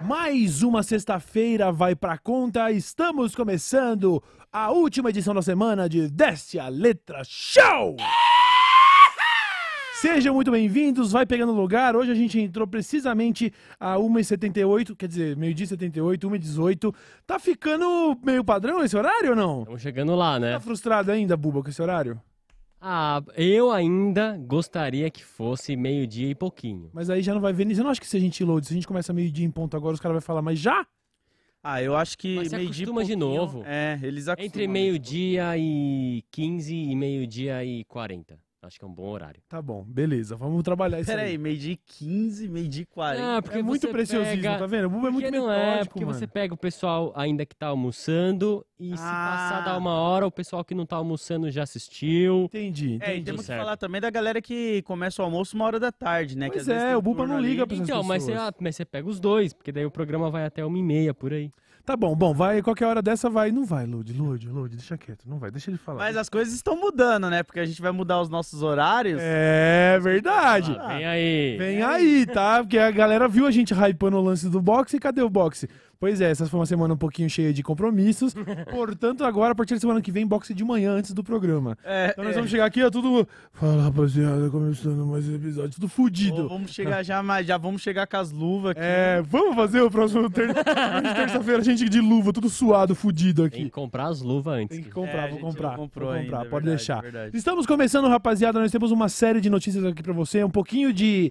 Mais uma sexta-feira vai pra conta. Estamos começando a última edição da semana de Desce a Letra Show! Sejam muito bem-vindos, vai pegando lugar. Hoje a gente entrou precisamente a 1h78, quer dizer, meio-dia 78, 1h18. Tá ficando meio padrão esse horário ou não? Estamos chegando lá, né? Tá frustrado ainda, Buba, com esse horário? Ah, eu ainda gostaria que fosse meio-dia e pouquinho. Mas aí já não vai ver. Você não acha que se a gente load, se a gente começa meio-dia em ponto agora, os caras vão falar, mas já? Ah, eu acho que Mas meio-dia acostuma de novo. É, eles acostumam. Entre meio-dia e 15 e meio-dia e 40. Acho que é um bom horário. Tá bom, beleza, vamos trabalhar isso Pera aí. aí, meio-dia e 15, meio-dia e 40. Ah, porque é muito você preciosismo, pega- tá vendo? O Buba é muito não metódico, é, porque mano. você pega o pessoal ainda que tá almoçando e se Ah. passar da uma hora, o pessoal que não tá almoçando já assistiu. Entendi, É, e entendi. temos que certo. falar também da galera que começa o almoço uma hora da tarde, né? que Pois às vezes é, o Buba não liga pra essas Então, mas você, pessoas. ah, mas você pega os dois, porque daí o programa vai até uma e meia por aí. Tá bom, bom, vai, qualquer hora dessa vai. Não vai, Lud, Lud, Lud, deixa quieto, não vai, deixa ele falar. Mas as coisas estão mudando, né? Porque a gente vai mudar os nossos horários. É verdade. Ah, vem aí. Vem aí, tá? Porque a galera viu a gente hypando o lance do boxe e cadê o boxe? Pois é, essa foi uma semana um pouquinho cheia de compromissos. Portanto, agora, a partir da semana que vem, boxe de manhã antes do programa. É, Então nós é. vamos chegar aqui, ó, tudo. Fala, rapaziada, começando mais um episódio, tudo fudido. vamos chegar já, mas já vamos chegar com as luvas aqui. É, vamos fazer o próximo ter... terça-feira, a gente de luva, tudo suado, fudido Tem que aqui. comprar as luvas antes. Tem que É, comprar, a vou comprar. comprou vou ainda, comprar, é pode verdade, deixar. é verdade. Estamos começando, rapaziada. Nós temos uma série de notícias aqui pra você, um pouquinho de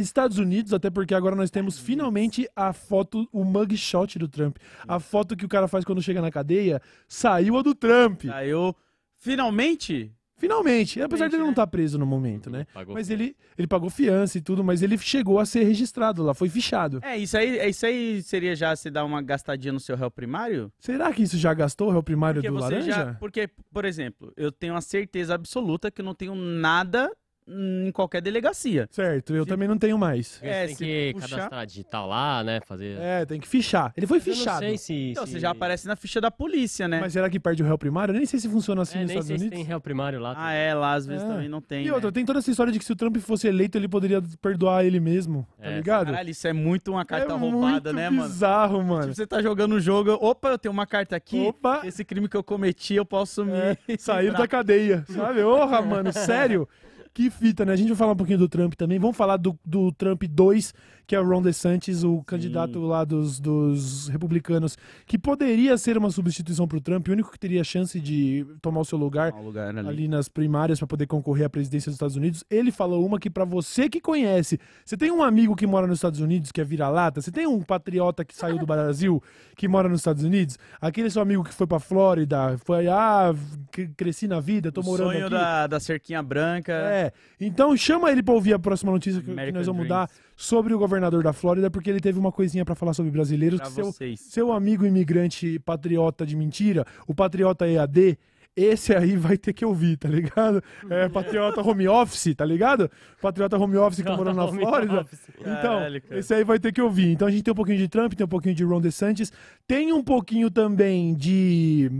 Estados Unidos, até porque agora nós temos finalmente a foto, o mugshot do Trump. A foto que o cara faz quando chega na cadeia, saiu a do Trump. Saiu. Finalmente? Finalmente. Apesar de ele não né? estar preso no momento, né? Pagou Mas ele, ele pagou fiança e tudo, mas ele chegou a ser registrado lá, foi fichado. É, isso aí, isso aí seria já você dar uma gastadinha no seu réu primário? Será que isso já gastou o réu primário Porque do laranja? já. Porque, por exemplo, eu tenho a certeza absoluta que eu não tenho nada em qualquer delegacia. Certo, eu também não tenho mais. É, tem se que puxar- cadastrar digital lá, né? Fazer. É, tem que fichar. Ele foi eu não fichado. sei se. Então, se- você já aparece na ficha da polícia, né? Mas será que perde o réu primário? Eu nem sei se funciona assim É, nos nem Estados sei se Unidos. tem réu primário lá. Ah, é, lá às vezes É. também não tem. E outra, né? tem toda essa história de que se o Trump fosse eleito, ele poderia perdoar ele mesmo, tá É. ligado? Caralho, isso é muito uma carta é roubada, muito né, mano? bizarro, mano. Tipo, você tá jogando um jogo, opa, eu tenho uma carta aqui, Opa, esse crime que eu cometi eu posso me... é, sair da cadeia, sabe? Porra, mano, sério? Que fita, né? A gente vai falar um pouquinho do Trump também. Vamos falar do, do Trump 2, que é o Ron DeSantis, o candidato lá dos, dos republicanos, que poderia ser uma substituição pro Trump, o único que teria chance de tomar o seu lugar Um lugar ali. ali nas primárias para poder concorrer à presidência dos Estados Unidos. Ele falou uma que pra você que conhece, você tem um amigo que mora nos Estados Unidos que é vira-lata, você tem um patriota que saiu do Brasil que mora nos Estados Unidos, aquele seu amigo que foi pra Flórida, foi ah, cresci na vida, tô o morando sonho aqui. da, da cerquinha branca. É, então chama ele pra ouvir a próxima notícia que, que nós vamos Dreams. dar sobre o governador da Flórida, porque ele teve uma coisinha pra falar sobre brasileiros. Pra seu, vocês. seu amigo imigrante patriota de mentira, o patriota EAD, esse aí vai ter que ouvir, tá ligado? É patriota home office, tá ligado? Patriota home office que morando na Flórida. office. Então, esse aí vai ter que ouvir. Então a gente tem um pouquinho de Trump, tem um pouquinho de Ron DeSantis, tem um pouquinho também de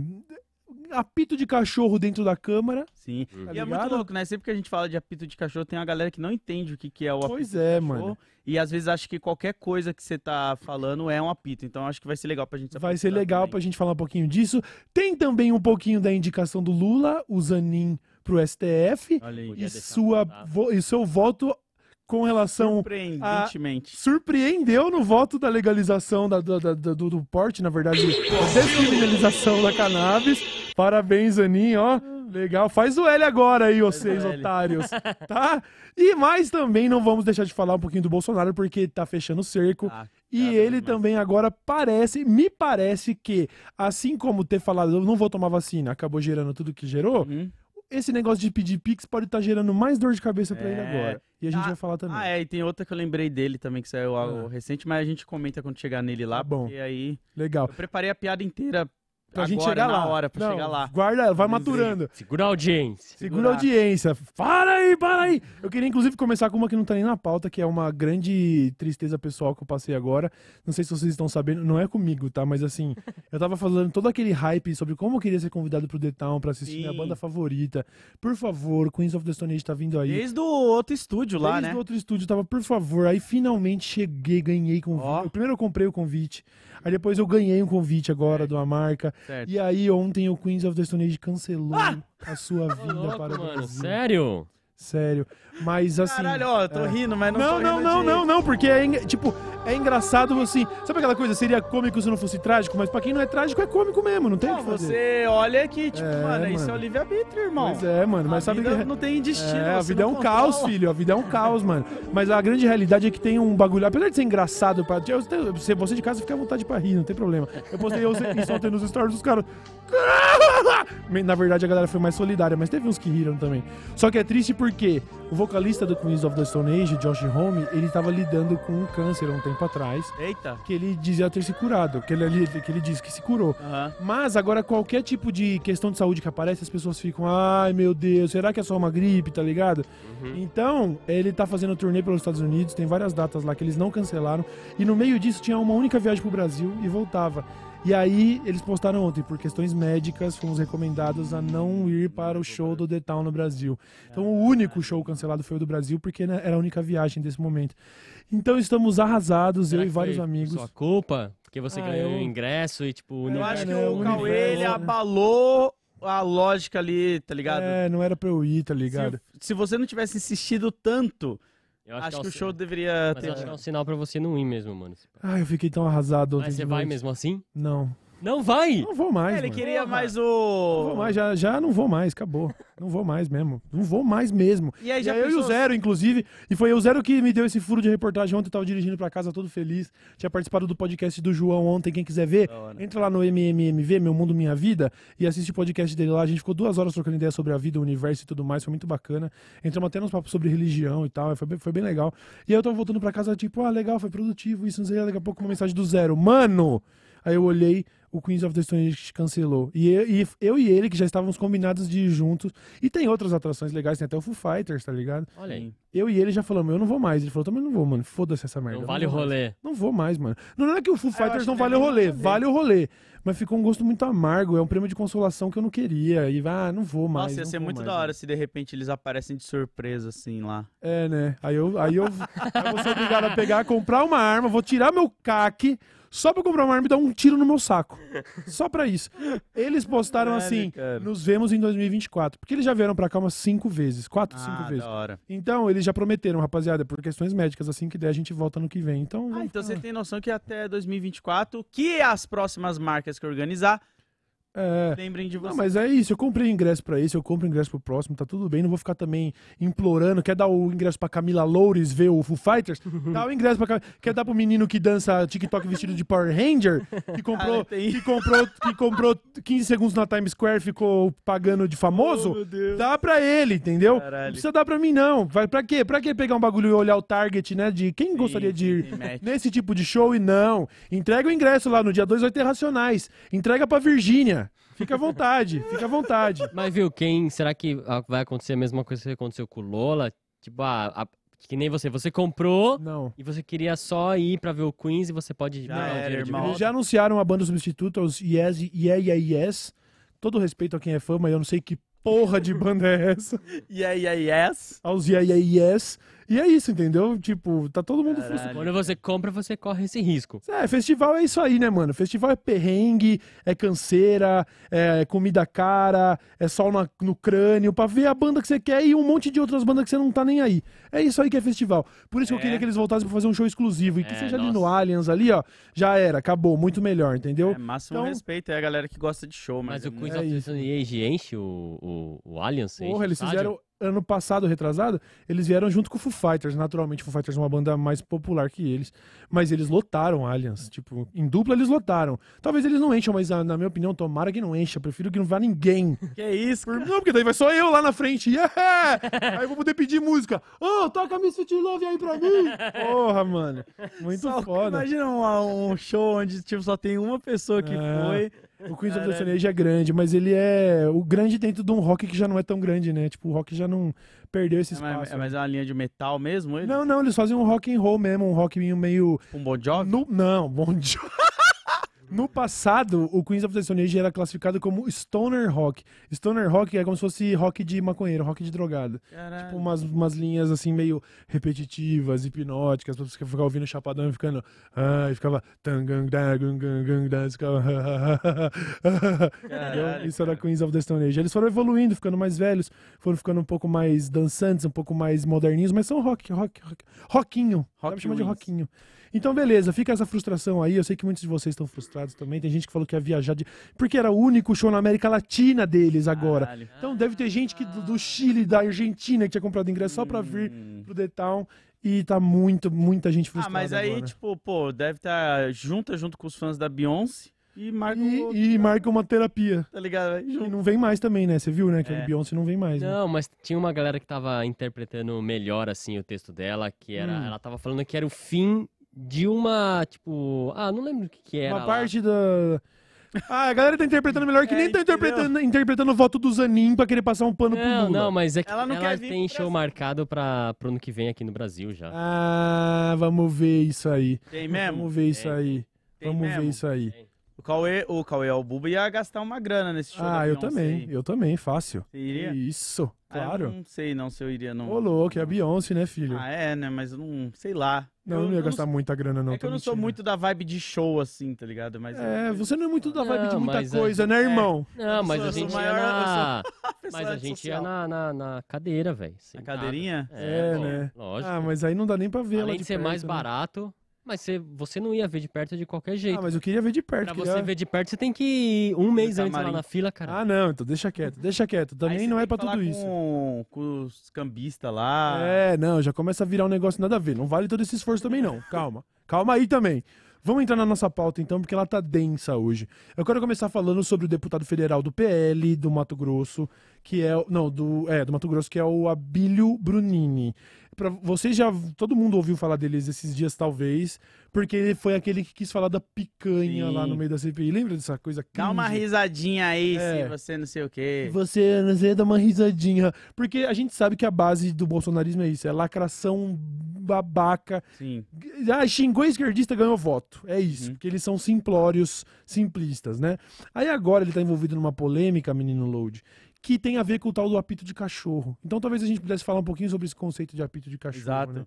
apito de cachorro dentro da Câmara. Sim. Tá e é muito louco, né? Sempre que a gente fala de apito de cachorro, tem uma galera que não entende o que, que é o apito Pois de é, cachorro. mano. E às vezes acha que qualquer coisa que você tá falando é um apito. Então acho que vai ser legal pra gente Vai ser legal também. pra gente falar um pouquinho disso. Tem também um pouquinho da indicação do Lula, o Zanin pro STF. Olha aí. E, sua, vo- e seu voto com relação Surpreendentemente. surpreendeu no voto da legalização da, da- da- do, do porte, na verdade, da descriminalização da cannabis. Parabéns, Aninho, ó. Legal. Faz o L agora aí, vocês otários. Tá? E mais também não vamos deixar de falar um pouquinho do Bolsonaro, porque tá fechando o cerco. Ah, E ele mais. também agora parece, me parece que, assim como ter falado, eu não vou tomar vacina, acabou gerando tudo que gerou, Uhum. esse negócio de pedir Pix pode estar gerando mais dor de cabeça pra ele É. agora. E a gente Ah, vai falar também. Ah, é, e tem outra que eu lembrei dele também, que saiu algo Ah. recente, mas a gente comenta quando chegar nele lá, Tá bom. aí Legal. eu preparei a piada inteira Pra gente Agora, chegar na lá. hora, pra Não, chegar lá. Guarda ela, vai maturando. Segura a audiência. Segura a audiência. Para aí, para aí. Eu queria, inclusive, começar com uma que não tá nem na pauta, que é uma grande tristeza pessoal que eu passei agora. Não sei se vocês estão sabendo, não é comigo, tá? Mas assim, eu tava falando todo aquele hype sobre como eu queria ser convidado pro The Town pra assistir minha Sim. banda favorita. Por favor, Queens of the Stone Age tá vindo aí. Desde o outro estúdio lá, Desde né? o outro estúdio tava, por favor. Aí finalmente cheguei, ganhei convite. Ó. Primeiro eu comprei o convite. Aí depois eu ganhei um convite agora de uma marca. Certo. E aí ontem o Queens of the Stone Age cancelou Ah! a sua vinda louco, para o mano. Brasil. Sério? Sério. Mas assim. Caralho, ó, eu tô é. rindo, mas não Não, tô não, rindo não, de- não, não, porque é, tipo, é engraçado assim. Sabe aquela coisa, seria cômico se não fosse trágico, mas pra quem não é trágico é cômico mesmo, não tem o Não, que fazer. você olha que, tipo, É, mano, isso é o livre-arbítrio, irmão. Pois é, mano, mas a sabe vida que não tem destino. É, a vida é um caos, controla. filho. A vida é um caos, mano. Mas a grande realidade é que tem um bagulho. Apesar de ser engraçado, pra, você, você de casa fica à vontade pra rir, não tem problema. Eu postei eu isso ontem nos stories dos caras. Na verdade, a galera foi mais solidária, mas teve uns que riram também. Só que é triste porque o vocalista do Queens of the Stone Age, Josh Homme, ele tava lidando com um câncer há um tempo atrás, Eita. que ele dizia ter se curado, que ele, que ele disse que se curou. Aham. Mas agora qualquer tipo de questão de saúde que aparece, as pessoas ficam, ai meu Deus, será que é só uma gripe, tá ligado? Então, ele tá fazendo turnê pelos Estados Unidos, tem várias datas lá que eles não cancelaram, e no meio disso tinha uma única viagem pro Brasil e voltava. E aí, eles postaram ontem, por questões médicas, fomos recomendados a não ir para o show do The Town no Brasil. Então, o único show cancelado foi o do Brasil, porque né, era a única viagem desse momento. Então, estamos arrasados, Será eu e vários foi amigos. Sua culpa? Porque você Ah, ganhou eu- o ingresso e, tipo, o Eu acho que o Cauê, ele abalou a lógica ali, tá ligado? É, não era pra eu ir, tá ligado? Se, se você não tivesse insistido tanto, Eu acho, é que um o show sinal- deveria Mas ter. eu acho que é um sinal pra você não ir mesmo, mano. Ai, eu fiquei tão arrasado ontem Mas de você vai noite. mesmo assim? Não. Não vai! Não vou mais, É, ele mano. queria Porra. mais Não o. vou mais, já, já não vou mais, acabou. Não vou mais mesmo. Não vou mais mesmo. E aí E já aí eu e o pensou- Zero, inclusive, e foi o Zero que me deu esse furo de reportagem ontem, eu tava dirigindo pra casa todo feliz. Tinha participado do podcast do João ontem, quem quiser ver, entra lá no MMMV, Meu Mundo Minha Vida, e assiste o podcast dele lá. A gente ficou duas horas trocando ideia sobre a vida, o universo e tudo mais, foi muito bacana. Entramos até nos papos sobre religião e tal, foi bem, foi bem legal. E aí eu tava voltando pra casa, tipo, ah, legal, foi produtivo, isso, não sei, daqui a pouco uma mensagem do Zero. Mano! Aí eu olhei, o Queens of the Stone Age cancelou. E eu, e eu e ele, que já estávamos combinados de ir juntos, e tem outras atrações legais, tem até o Foo Fighters, tá ligado? Olha aí. Eu e ele já falamos, eu não vou mais. Ele falou, também não vou, mano. Foda-se essa merda. Não vale o vou mais. rolê. Não vou mais, mano. Não, não é que o Foo Ah, eu Fighters não vale o é rolê, rolê. vale o rolê. Mas ficou um gosto muito amargo, é um prêmio de consolação que eu não queria. E, ah, não vou mais. Nossa, ia ser muito mais, da hora mano. se de repente eles aparecem de surpresa, assim, lá. É, né? Aí eu, aí eu, aí eu vou ser obrigado a pegar, comprar uma arma, vou tirar meu caque só pra comprar uma arma e dar um tiro no meu saco. Só pra isso. Eles postaram Caralho, assim, cara. nos vemos em 2024. Porque eles já vieram pra cá umas cinco vezes, quatro, cinco Ah, vezes. da hora. Então, eles já prometeram, rapaziada, por questões médicas, assim que der, a gente volta no que vem. Então, Ah, então ficar- você tem noção que até 2024, que as próximas marcas que organizar, É. lembrem de você. Não, mas é isso, eu comprei ingresso pra esse, eu compro ingresso pro próximo, tá tudo bem, não vou ficar também implorando, quer dar o ingresso pra Camila Loures ver o Foo Fighters? Dá o ingresso pra Cam- quer dar pro menino que dança TikTok vestido de Power Ranger, que comprou, Ah, que comprou, que comprou 15 segundos na Times Square, ficou pagando de famoso? Oh, meu Deus. Dá pra ele, entendeu? Não Caralho. precisa dar pra mim, não. Vai pra quê? Pra quê pegar um bagulho e olhar o target, né? De quem gostaria de ir match. nesse tipo de show e não. Entrega o ingresso lá, no dia 2 vai ter Racionais. Entrega pra Virgínia. Fica à vontade, fica à vontade. Mas viu, quem. Será que ah, vai acontecer a mesma coisa que aconteceu com o Lola? Tipo, ah, a- que nem você. Você comprou Não. e você queria só ir pra ver o Queens e você pode Já o era, dinheiro de irmão. Eles já anunciaram a banda substituta, os Yes, Yeah, Yeah, Yes. Todo respeito a quem é fã, mas eu não sei que porra de banda é essa. E aí, aí, yes? Aos Yeah, Yeah, Yes. E é isso, entendeu? Tipo, tá todo mundo frustrado. Quando você compra, você corre esse risco. É, festival é isso aí, né, mano? Festival é perrengue, é canseira, é comida cara, é sol na- no crânio, pra ver a banda que você quer e um monte de outras bandas que você não tá nem aí. É isso aí que é festival. Por isso que eu É. queria que eles voltassem pra fazer um show exclusivo. E que É, seja ali nossa. no Allianz, ali, ó, já era, acabou, muito melhor, entendeu? É, máximo Então- respeito é a galera que gosta de show, mas, Mas, é o Queens é of the. Stone Age enche o, o, o Allianz? enche Porra, eles estádio? fizeram ano passado, retrasado, eles vieram junto com o Foo Fighters. Naturalmente, o Foo Fighters é uma banda mais popular que eles. Mas eles lotaram Allianz. Tipo, em dupla eles lotaram. Talvez eles não encham, mas ah, na minha opinião, tomara que não encha. Prefiro que não vá ninguém. Que isso, Por-? Não, porque daí vai só eu lá na frente. Yeah! Aí eu vou poder pedir música. Ô, toca Miss Fit Love aí pra mim. Porra, mano. Muito Só- foda. Imagina um, um show onde tipo, só tem uma pessoa que É. foi. O Queens of the Stone Age é grande, mas ele é o grande dentro de um rock que já não é tão grande, né? Tipo, o rock já não perdeu esse É, espaço. mas, é, mas é uma linha de metal mesmo? Ele? Não, não, eles fazem um rock and roll mesmo, um rock meio... Um Bon Jovi? No, não, bom dia. No passado, o Queens of the Stone Age era classificado como stoner rock. Stoner rock é como se fosse rock de maconheiro, rock de drogado. Caralho. Tipo, umas, umas linhas assim meio repetitivas, hipnóticas, pra você ficar ouvindo chapadão e ficando. Gang, das, ficava. Caralho, Isso era. Queens of the Stone Age. Eles foram evoluindo, ficando mais velhos, foram ficando um pouco mais dançantes, um pouco mais moderninhos, mas são rock, rock, rock. Rockinho. Dá Rock pra chamar de rockinho. Então, beleza, fica essa frustração aí. Eu sei que muitos de vocês estão frustrados também. Tem gente que falou que ia viajar de. Porque era o único show na América Latina deles agora. Caralho. Então deve ter gente que do, Chile, da Argentina, que tinha comprado ingresso só pra vir Hum. pro The Town. E tá muito, muita gente Ah, frustrada mas aí, agora. tipo, pô, deve estar junta junto com os fãs da Beyoncé e marca. E, e marca uma terapia. Tá ligado? E não vem mais também, né? Você viu, né? Que É. o Beyoncé não vem mais. né? Não, mas tinha uma galera que tava interpretando melhor, assim, o texto dela, que era. Hum. Ela tava falando que era o fim de uma, tipo. Ah, não lembro o que, que era. Uma lá. parte da. Ah, a galera tá interpretando melhor que É, nem tá interpretando, interpretando o voto do Zanin pra querer passar um pano pro Não, Lula. não, mas é que Ela ela, não quer vir tem pro show Brasil. marcado pra, pro ano que vem aqui no Brasil já. Ah, vamos ver isso aí. Tem mesmo? Vamos ver isso Tem. aí. Tem Vamos ver mesmo? isso aí. O Cauê, o Cauê Albuba ia gastar uma grana nesse show Ah, eu também. Eu também, fácil. Você iria? Isso, Ah, eu claro. não sei não se eu iria, não. Ô, louco, é a Beyoncé, né, filho? Ah, é, né? Mas eu não... Sei lá. não, eu não ia gastar muita grana, não. É que eu não sou muito da vibe de show, assim, tá ligado? Mas É, você não é muito da vibe de Não, muita mas a coisa, gente- né, é. irmão? Não, mas sou- a eu gente ia na. Mas a gente ia na, na, na cadeira, velho. Na cadeirinha? É, pô, né? Lógico. Ah, mas aí não dá nem pra ver ela Além de de ser perto, mais né? barato, mas você, você não ia ver de perto de qualquer jeito. Ah, mas eu queria ver de perto. Pra queria- você ver de perto, você tem que ir um mês antes lá na fila, cara. Ah, não, então deixa quieto, deixa quieto. Também não é pra tudo isso. Com, com os cambistas lá. É, não, já começa a virar um negócio nada a ver. Não vale todo esse esforço também, não. Calma. Calma aí também. Vamos entrar na nossa pauta, então, porque ela tá densa hoje. Eu quero começar falando sobre o deputado federal do PL do Mato Grosso, que é. o- Não, do. É, do Mato Grosso, que é o Abílio Brunini. Pra, vocês já. Todo mundo ouviu falar deles esses dias, talvez, porque ele foi aquele que quis falar da picanha Sim. lá no meio da CPI. Lembra dessa coisa Dá uma risadinha aí, É. se você não sei o quê. Você, você dá uma risadinha. Porque a gente sabe que a base do bolsonarismo é isso: é lacração babaca. Sim. Ah, xingou esquerdista, ganhou voto. É isso. Uhum. Porque eles são simplórios, simplistas, né? Aí agora ele tá envolvido numa polêmica, menino Load, que tem a ver com o tal do apito de cachorro. Então talvez a gente pudesse falar um pouquinho sobre esse conceito de apito de cachorro. Exato. né?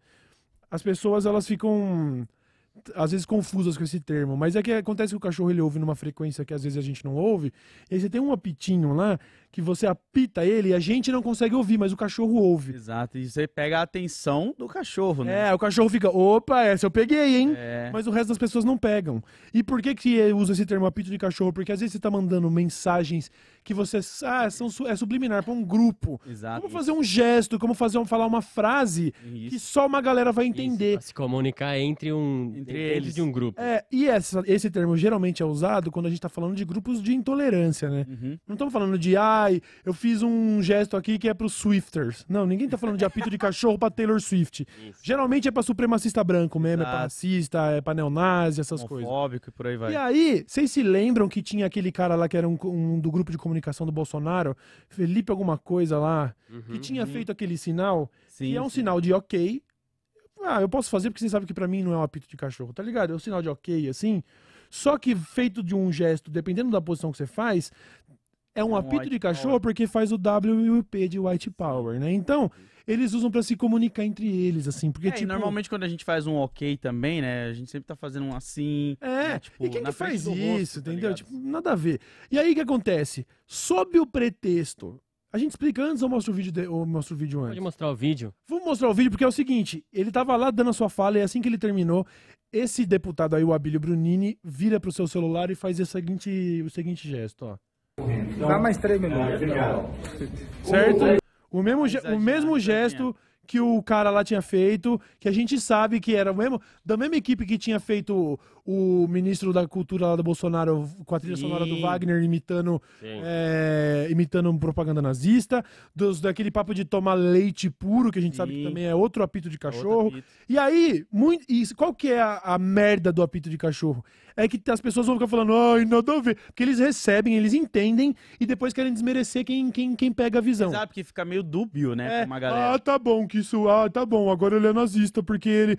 As pessoas, elas ficam às vezes confusas com esse termo, mas é que acontece que o cachorro ele ouve numa frequência que às vezes a gente não ouve, e aí você tem um apitinho lá que você apita ele e a gente não consegue ouvir, mas o cachorro ouve. Exato. E você pega a atenção do cachorro, né? É, o cachorro fica, opa, essa eu peguei, hein? É. Mas o resto das pessoas não pegam. E por que que uso esse termo apito de cachorro? Porque às vezes você tá mandando mensagens que você, ah, são, é subliminar pra um grupo. Exato. Como fazer um gesto, como fazer um, falar uma frase que Isso. só uma galera vai Isso, entender. pra se comunicar entre um. Entre eles. de um grupo. É, e essa- esse termo geralmente é usado quando a gente tá falando de grupos de intolerância, né? Uhum. Não estamos falando de, ai, eu fiz um gesto aqui que é pros Swifters. Não, ninguém tá falando de apito de cachorro pra Taylor Swift. Isso. Geralmente é pra supremacista branco mesmo, é pra Exato. racista, é pra neonazi, essas coisas. Homofóbico e por aí vai. E aí, vocês se lembram que tinha aquele cara lá que era um, um do grupo de comunicação do Bolsonaro, Felipe alguma coisa lá, que Uhum. tinha feito aquele sinal, Sim, que é um sim. sinal de ok. Ah, eu posso fazer porque você sabe que pra mim não é um apito de cachorro, tá ligado? É um sinal de ok, assim. Só que feito de um gesto, dependendo da posição que você faz, é um É um apito de cachorro power. porque faz o W e o P de white power, né? Então, eles usam pra se comunicar entre eles, assim, porque É, e tipo... normalmente quando a gente faz um ok também, né? A gente sempre tá fazendo um assim. É, né, tipo, e quem na que faz do rosto, isso, tá entendeu? ligado? Tipo, nada a ver. E aí o que acontece? Sob o pretexto. A gente explica antes ou mostra o vídeo, de, ou mostra o vídeo antes? Pode mostrar o vídeo? Vamos mostrar o vídeo porque é o seguinte: ele tava lá dando a sua fala e assim que ele terminou, esse deputado aí, o Abílio Brunini, vira pro seu celular e faz esse seguinte, o seguinte gesto, ó. Dá mais três minutos. Certo? O mesmo, o mesmo gesto que o cara lá tinha feito, que a gente sabe que era o mesmo, da mesma equipe que tinha feito o, o ministro da cultura lá do Bolsonaro com a trilha Sim. sonora do Wagner imitando, Sim. é, imitando propaganda nazista, dos, daquele papo de tomar leite puro, que a gente sabe que Sim. também é outro apito de Outro cachorro. apito. E aí, muito, e qual que é a, a merda do apito de cachorro? É que as pessoas vão ficar falando, ai, nada a ver. Porque eles recebem, eles entendem e depois querem desmerecer quem, quem, quem pega a visão. Exato, porque fica meio dúbio, né, É, uma galera. ah, tá bom, que isso, ah, tá bom, agora ele é nazista, porque ele.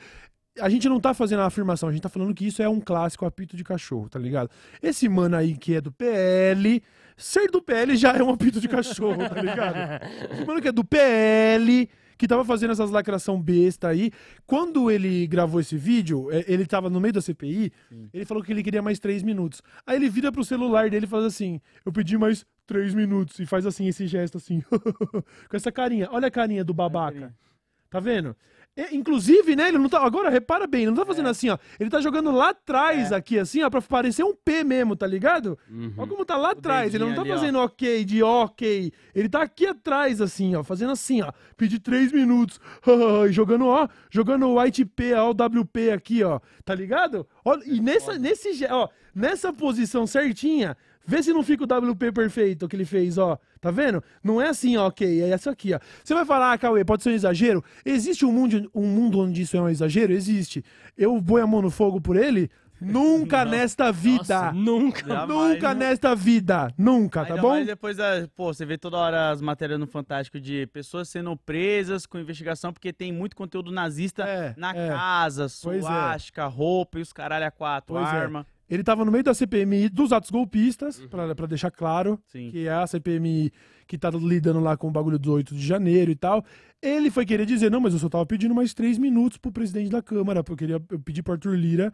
A gente não tá fazendo a afirmação, a gente tá falando que isso é um clássico apito de cachorro, tá ligado? Esse mano aí que é do PL, ser do PL já é um apito de cachorro, tá ligado? Esse mano que é do PL, que tava fazendo essas lacração besta aí, quando ele gravou esse vídeo, é, ele tava no meio da CPI, ele falou que ele queria mais três minutos. Aí ele vira pro celular dele e faz assim: Eu pedi mais três minutos. E faz assim, esse gesto assim, com essa carinha. Olha a carinha do babaca. Tá vendo? É, inclusive, né, ele não tá. Agora, repara bem, ele não tá fazendo É. assim, ó. Ele tá jogando lá atrás, aqui, assim, ó, pra parecer um P mesmo, tá ligado? Uhum. Olha como tá lá atrás. Ele não tá ali, ó. fazendo ok de ok. Ele tá aqui atrás, assim, ó, fazendo assim, ó. Pedi três minutos. e jogando, ó, jogando o White P, ó, o WP aqui, ó. Tá ligado? Olha, e nessa, nesse, ó, nessa posição certinha, vê se não fica o WP perfeito que ele fez, ó. Tá vendo? Não é assim, ó, ok, é isso aqui, ó. Você vai falar, ah, Cauê, pode ser um exagero? Existe um mundo, um mundo onde isso é um exagero? Existe. Eu vou a mão no fogo por ele? Nunca nesta vida. Nossa, nunca. Jamais, Nunca né? nesta vida. Nunca, tá Ainda bom? mais depois da. Pô, você vê toda hora as matérias no Fantástico de pessoas sendo presas com investigação porque tem muito conteúdo nazista É, na é. casa, é. suástica, roupa e os caralho a quatro, Pois é. Ele tava no meio da CPMI dos atos golpistas, pra, pra deixar claro Sim. que é a CPMI que tá lidando lá com o bagulho do 8 de janeiro e tal. Ele foi querer dizer, não, mas eu só tava pedindo mais três minutos pro presidente da Câmara, porque eu queria eu pedi pro Arthur Lira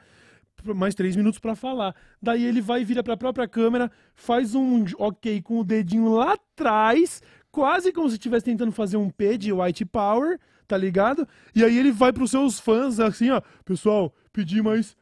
mais três minutos pra falar. Daí ele vai, vira pra própria câmera, faz um ok com o dedinho lá atrás, quase como se estivesse tentando fazer um P de White Power, tá ligado? E aí ele vai pros seus fãs, assim, ó, pessoal, pedi mais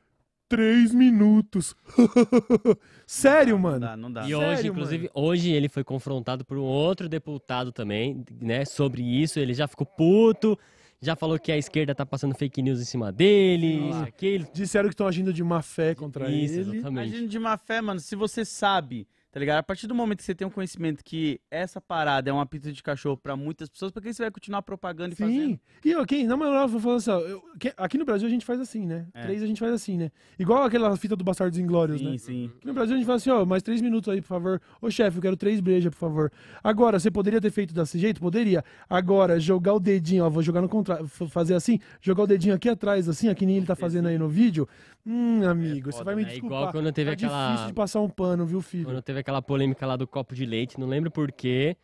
três minutos. Sério, Não mano? dá, não dá. E Sério, hoje, inclusive, hoje ele foi confrontado por um outro deputado também, né, sobre isso. Ele já ficou puto, já falou que a esquerda tá passando fake news em cima dele, isso, aquilo. Disseram que estão agindo de má fé contra Isso, ele. exatamente. Agindo de má fé, mano, se você sabe, tá ligado? A partir do momento que você tem um conhecimento que essa parada é um apito de cachorro pra muitas pessoas, por que você vai continuar propagando e fazendo? Sim. E ok, na moral, vou falar assim, ó, eu- que- aqui no Brasil a gente faz assim, né? É. Três a gente faz assim, né? Igual aquela fita do Bastardos Inglórios, Sim, né? sim. Aqui no Brasil a gente fala assim, ó, mais três minutos aí, por favor. Ô chefe, eu quero três brejas, por favor. Agora, você poderia ter feito desse jeito? Poderia. Agora, jogar o dedinho, ó, vou jogar no contrário, fazer assim, jogar o dedinho aqui atrás, assim, ó, que nem ele tá fazendo aí no vídeo. Hum, amigo, você foda, vai me É desculpar. igual quando teve tá aquela- difícil de passar um pano, viu, filho? Quando teve aquela polêmica lá do copo de leite, não lembro porquê,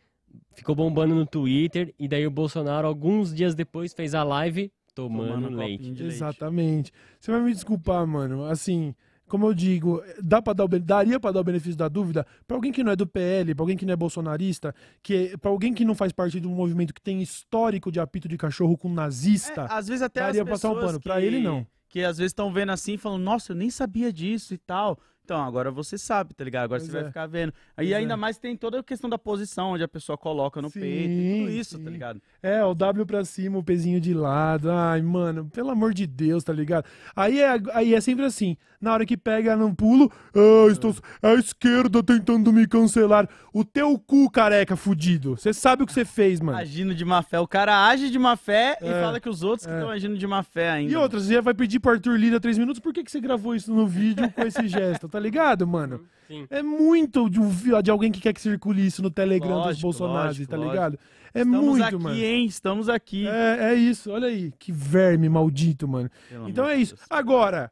ficou bombando no Twitter, e daí o Bolsonaro, alguns dias depois, fez a live tomando, Tomando um leite. Exatamente. Você vai me desculpar, mano. Assim, como eu digo, dá pra dar o, daria pra dar o benefício da dúvida pra alguém que não é do PL, pra alguém que não é bolsonarista, que para alguém que não faz parte de um movimento que tem histórico de apito de cachorro com nazista. É, às vezes até daria as pra passar um pano. Pra que- ele, não. Que às vezes estão vendo assim e falam, nossa, eu nem sabia disso e tal. Então, agora você sabe, tá ligado? Agora Pois você é. vai ficar vendo. Aí ainda é. mais tem toda a questão da posição, onde a pessoa coloca no Sim, peito e tudo isso, sim. tá ligado? É, o W pra cima, o pezinho de lado. Ai, mano, pelo amor de Deus, tá ligado? Aí é, aí é sempre assim. Na hora que pega num pulo, ah, estou, é a esquerda tentando me cancelar. O teu cu, careca, fudido. Você sabe o que você fez, mano. Agindo de má fé. O cara age de má fé e É, fala que os outros que é. estão agindo de má fé ainda. E outra, você vai pedir pro Arthur Lira três minutos, por que, que você gravou isso no vídeo com esse gesto? Tá ligado, mano? Sim. É muito de, de alguém que quer que circule isso no Telegram dos Lógico, Bolsonaros, lógico, tá lógico. ligado? É Estamos muito, aqui, mano. hein? Estamos aqui. É, é isso, olha aí. Que verme maldito, mano. Pelo Então é isso. Deus. Agora,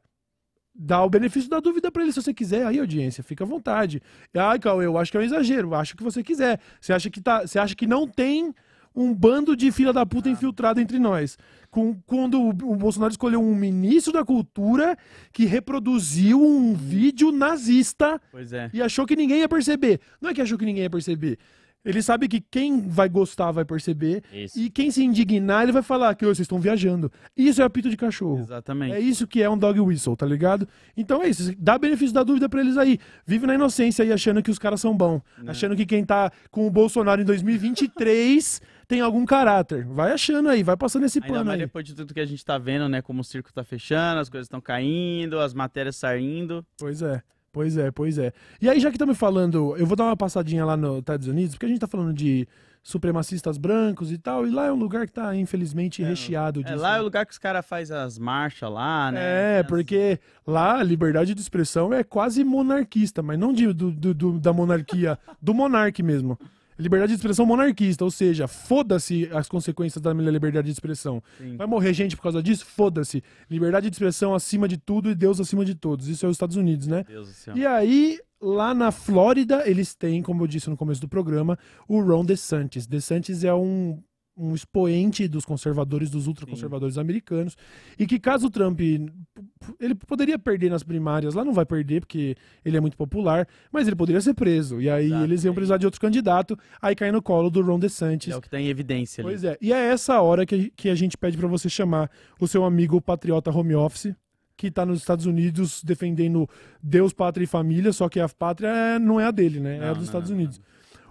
dá o benefício da dúvida pra ele se você quiser. Aí, audiência, fica à vontade. Ai, Cauê, eu acho que é um exagero. Acho que você quiser. Você acha que, tá, você acha que não tem um bando de filha da puta infiltrado entre nós. Com, quando o, o Bolsonaro escolheu um ministro da cultura que reproduziu um vídeo nazista Pois é. e achou que ninguém ia perceber. Não é que achou que ninguém ia perceber. Ele sabe que quem vai gostar vai perceber. Isso. E quem se indignar, ele vai falar que "Ô, vocês estão viajando. Isso é apito de cachorro. Exatamente. É isso que é um dog whistle, tá ligado? Então é isso. Dá benefício da dúvida pra eles aí. Vive na inocência aí achando que os caras são bons. Né. Achando que quem tá com o Bolsonaro em 2023 tem algum caráter. Vai achando aí, vai passando esse Ainda pano mais aí. depois de tudo que a gente tá vendo, né? Como o circo tá fechando, as coisas estão caindo, as matérias saindo. Pois é. Pois é, pois é. E aí, já que estamos falando, eu vou dar uma passadinha lá nos Estados Unidos, porque a gente tá falando de supremacistas brancos e tal, e lá é um lugar que tá, infelizmente, recheado disso. É, lá é né? o lugar que os caras fazem as marchas lá, né? É, porque lá a liberdade de expressão é quase monarquista, mas não de, do, do- do- da monarquia, do monarque mesmo. Liberdade de expressão monarquista, ou seja, foda-se as consequências da minha liberdade de expressão. Sim. Vai morrer gente por causa disso? Foda-se. Liberdade de expressão acima de tudo e Deus acima de todos. Isso é os Estados Unidos, né? Deus do céu. E aí, lá na Flórida, eles têm, como eu disse no começo do programa, o Ron DeSantis. DeSantis é um, um expoente dos conservadores, dos ultraconservadores americanos, e que caso o Trump. Ele poderia perder nas primárias, lá não vai perder, porque ele é muito popular, mas ele poderia ser preso. E aí Exato. eles iam precisar de outro candidato, aí cai no colo do Ron DeSantis. É o que tá em evidência ali. Pois é. E é essa hora que, que a gente pede pra você chamar o seu amigo patriota home office, que tá nos Estados Unidos defendendo Deus, pátria e família, só que a pátria é- não é a dele, né? é a Não, dos não, Estados não, Unidos.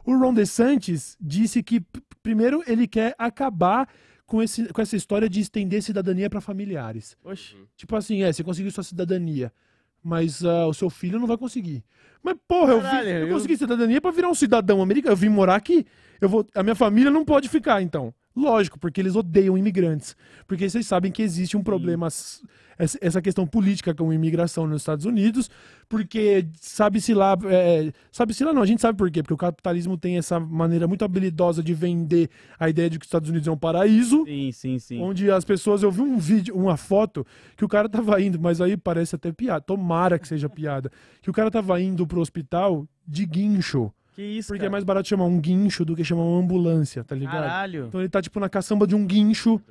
O Ron DeSantis disse que, primeiro, ele quer acabar com, esse, com essa história de estender cidadania pra familiares. Oxe. Tipo assim, é, você conseguiu sua cidadania, mas ah, o seu filho não vai conseguir. Mas, porra, eu, vi- Caralho, eu eu- consegui cidadania pra virar um cidadão americano. Eu vim morar aqui. Eu vou, a minha família não pode ficar, então. Lógico, porque eles odeiam imigrantes. Porque vocês sabem que existe um problema, essa essa questão política com imigração nos Estados Unidos, porque sabe-se lá, é, sabe-se lá não, a gente sabe por quê, porque o capitalismo tem essa maneira muito habilidosa de vender a ideia de que os Estados Unidos é um paraíso, Sim, sim, sim. onde as pessoas, eu vi um vídeo, uma foto, que o cara tava indo, mas aí parece até piada, tomara que seja piada, que o cara tava indo pro hospital de guincho, Que isso, porque cara? é mais barato chamar um guincho do que chamar uma ambulância, tá ligado? Caralho. Então ele tá, tipo, na caçamba de um guincho,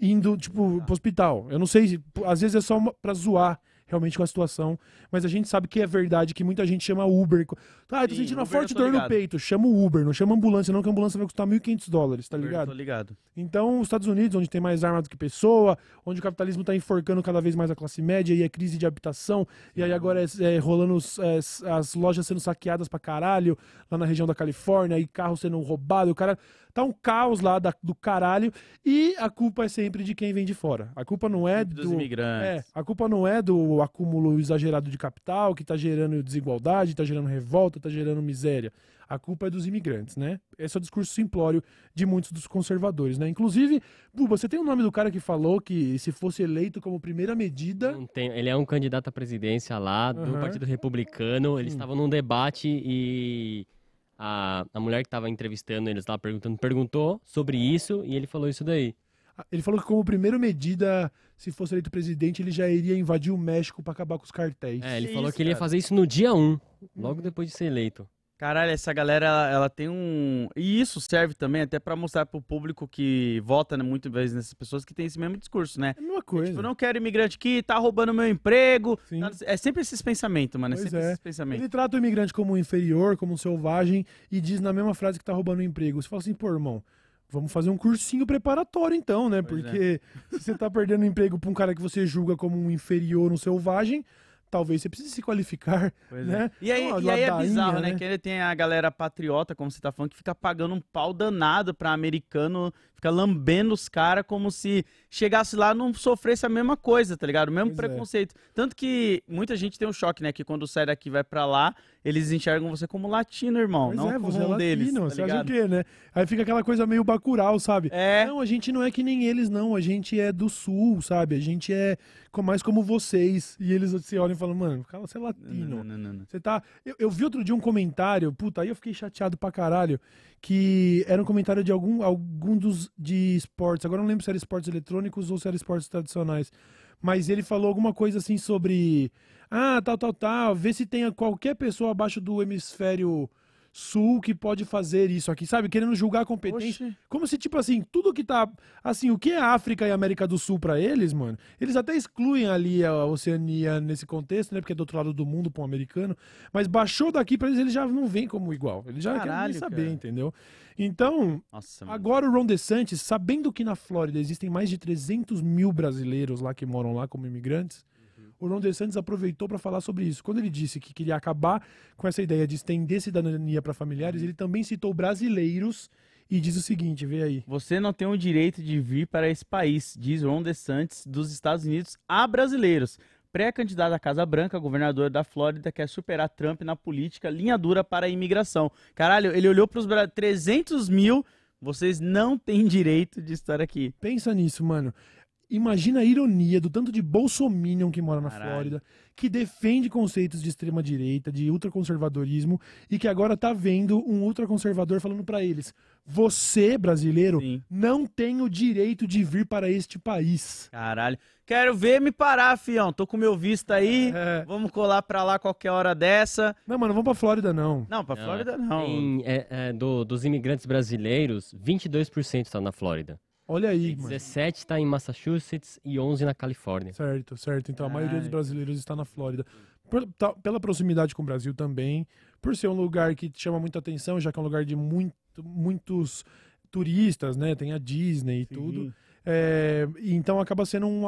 indo, tipo, pro hospital. Eu não sei, se- às vezes é só uma, pra zoar realmente com a situação, mas a gente sabe que é verdade, que muita gente chama Uber. Ah, eu tô Sim, sentindo uma Uber eu forte dor no ligado. peito. Chama o Uber, não chama ambulância, não, que a ambulância vai custar 1.500 dólares, tá Eu ligado? Tô ligado. Então, os Estados Unidos, onde tem mais arma do que pessoa, onde o capitalismo está enforcando cada vez mais a classe média e é crise de habitação, e aí agora é, é rolando os- é, as lojas sendo saqueadas pra caralho, lá na região da Califórnia, e carro sendo roubado, o cara. Tá um caos lá da- do caralho, e a culpa é sempre de quem vem de fora. A culpa não é Sempre dos do. imigrantes. É, a culpa não é do acúmulo exagerado de capital, que tá gerando desigualdade, tá gerando revolta, tá gerando miséria. A culpa é dos imigrantes, né? Esse é o discurso simplório de muitos dos conservadores, né? Inclusive, Buba, você tem o nome do cara que falou que se fosse eleito como primeira medida. Não tem- ele é um candidato à presidência lá do Aham. Partido Republicano. Eles Sim. estavam num debate e a, a mulher que estava entrevistando eles lá perguntando perguntou sobre isso e ele falou isso daí. Ele falou que como primeira medida, se fosse eleito presidente, ele já iria invadir o México pra acabar com os cartéis. É, ele Que falou isso, que ele ia fazer isso no dia 1, logo depois de ser eleito. Caralho, essa galera, ela, ela tem um. E isso serve também até pra mostrar pro público que vota né, muito vezes nessas pessoas que tem esse mesmo discurso, né? É a mesma coisa. Tipo, eu não quero imigrante aqui, tá roubando meu emprego. Sim. tá- É sempre esses pensamentos, mano. É Pois sempre é. esses pensamentos. Ele trata o imigrante como um inferior, como um selvagem, e diz na mesma frase que tá roubando o emprego. Você fala assim, pô, irmão, vamos fazer um cursinho preparatório então, né? Pois Porque se você tá perdendo emprego pra um cara que você julga como um inferior, um selvagem, talvez você precise se qualificar, Pois né? é. E aí, Uma e aí é bizarro, né? né? Que ele tem a galera patriota, como você tá falando, que fica pagando um pau danado pra americano, fica lambendo os caras como se chegasse lá não sofresse a mesma coisa, tá ligado? O mesmo Pois é. preconceito. Tanto que muita gente tem um choque, né? Que quando sai daqui vai pra lá, eles enxergam você como latino, irmão. Pois não é, como você é um latino, deles. Tá você acha o quê, né? Aí fica aquela coisa meio bacural, sabe? É. Não, a gente não é que nem eles, não. A gente é do sul, sabe? A gente é mais como vocês. E eles se olham e falam, mano, cara, você é latino. Não, não, não, não. Você tá. Eu, eu vi outro dia um comentário, puta, aí eu fiquei chateado pra caralho. Que era um comentário de algum, algum dos de esportes. Agora eu não lembro se era esportes eletrônicos ou se era esportes tradicionais. Mas ele falou alguma coisa assim sobre. Ah, tal, tal, tal. Vê se tem qualquer pessoa abaixo do hemisfério sul que pode fazer isso aqui, sabe? Querendo julgar a competência. Oxe. Como se, tipo assim, tudo que tá. Assim, o que é África e América do Sul pra eles, mano? Eles até excluem ali a Oceania nesse contexto, né? Porque é do outro lado do mundo pra um americano. Mas baixou daqui pra eles, eles já não veem como igual. Eles já querem Caralho, nem saber, cara. entendeu? Então, Nossa. Agora o Ron DeSantis, sabendo que na Flórida existem mais de 300 mil brasileiros lá que moram lá como imigrantes, o Ron DeSantis aproveitou para falar sobre isso. Quando ele disse que queria acabar com essa ideia de estender cidadania para familiares, ele também citou brasileiros e diz o seguinte, vê aí. Você não tem o direito de vir para esse país, diz Ron DeSantis dos Estados Unidos a brasileiros. Pré-candidato à Casa Branca, governador da Flórida, quer superar Trump na política linha dura para a imigração. Caralho, ele olhou para os 300 mil, vocês não têm direito de estar aqui. Pensa nisso, mano. Imagina a ironia do tanto de bolsominion que mora na Caralho. Flórida, que defende conceitos de extrema direita, de ultraconservadorismo e que agora tá vendo um ultraconservador falando pra eles: "Você, brasileiro, Sim. não tem o direito de vir para este país". Caralho. Quero ver me parar, fião. Tô com meu visto aí. É. Vamos colar pra lá qualquer hora dessa. Não, mano, não vamos pra Flórida não. Não, pra Não, Flórida não. Tem, é, é, do- dos imigrantes brasileiros, 22% está na Flórida. Olha aí, mano. 17 está em Massachusetts e 11 na Califórnia. Certo, certo. Então a maioria dos brasileiros está na Flórida. Por- tá- pela proximidade com o Brasil também, por ser um lugar que chama muita atenção, já que é um lugar de muito, muitos turistas, né? Tem a Disney e tudo. É, então acaba sendo um,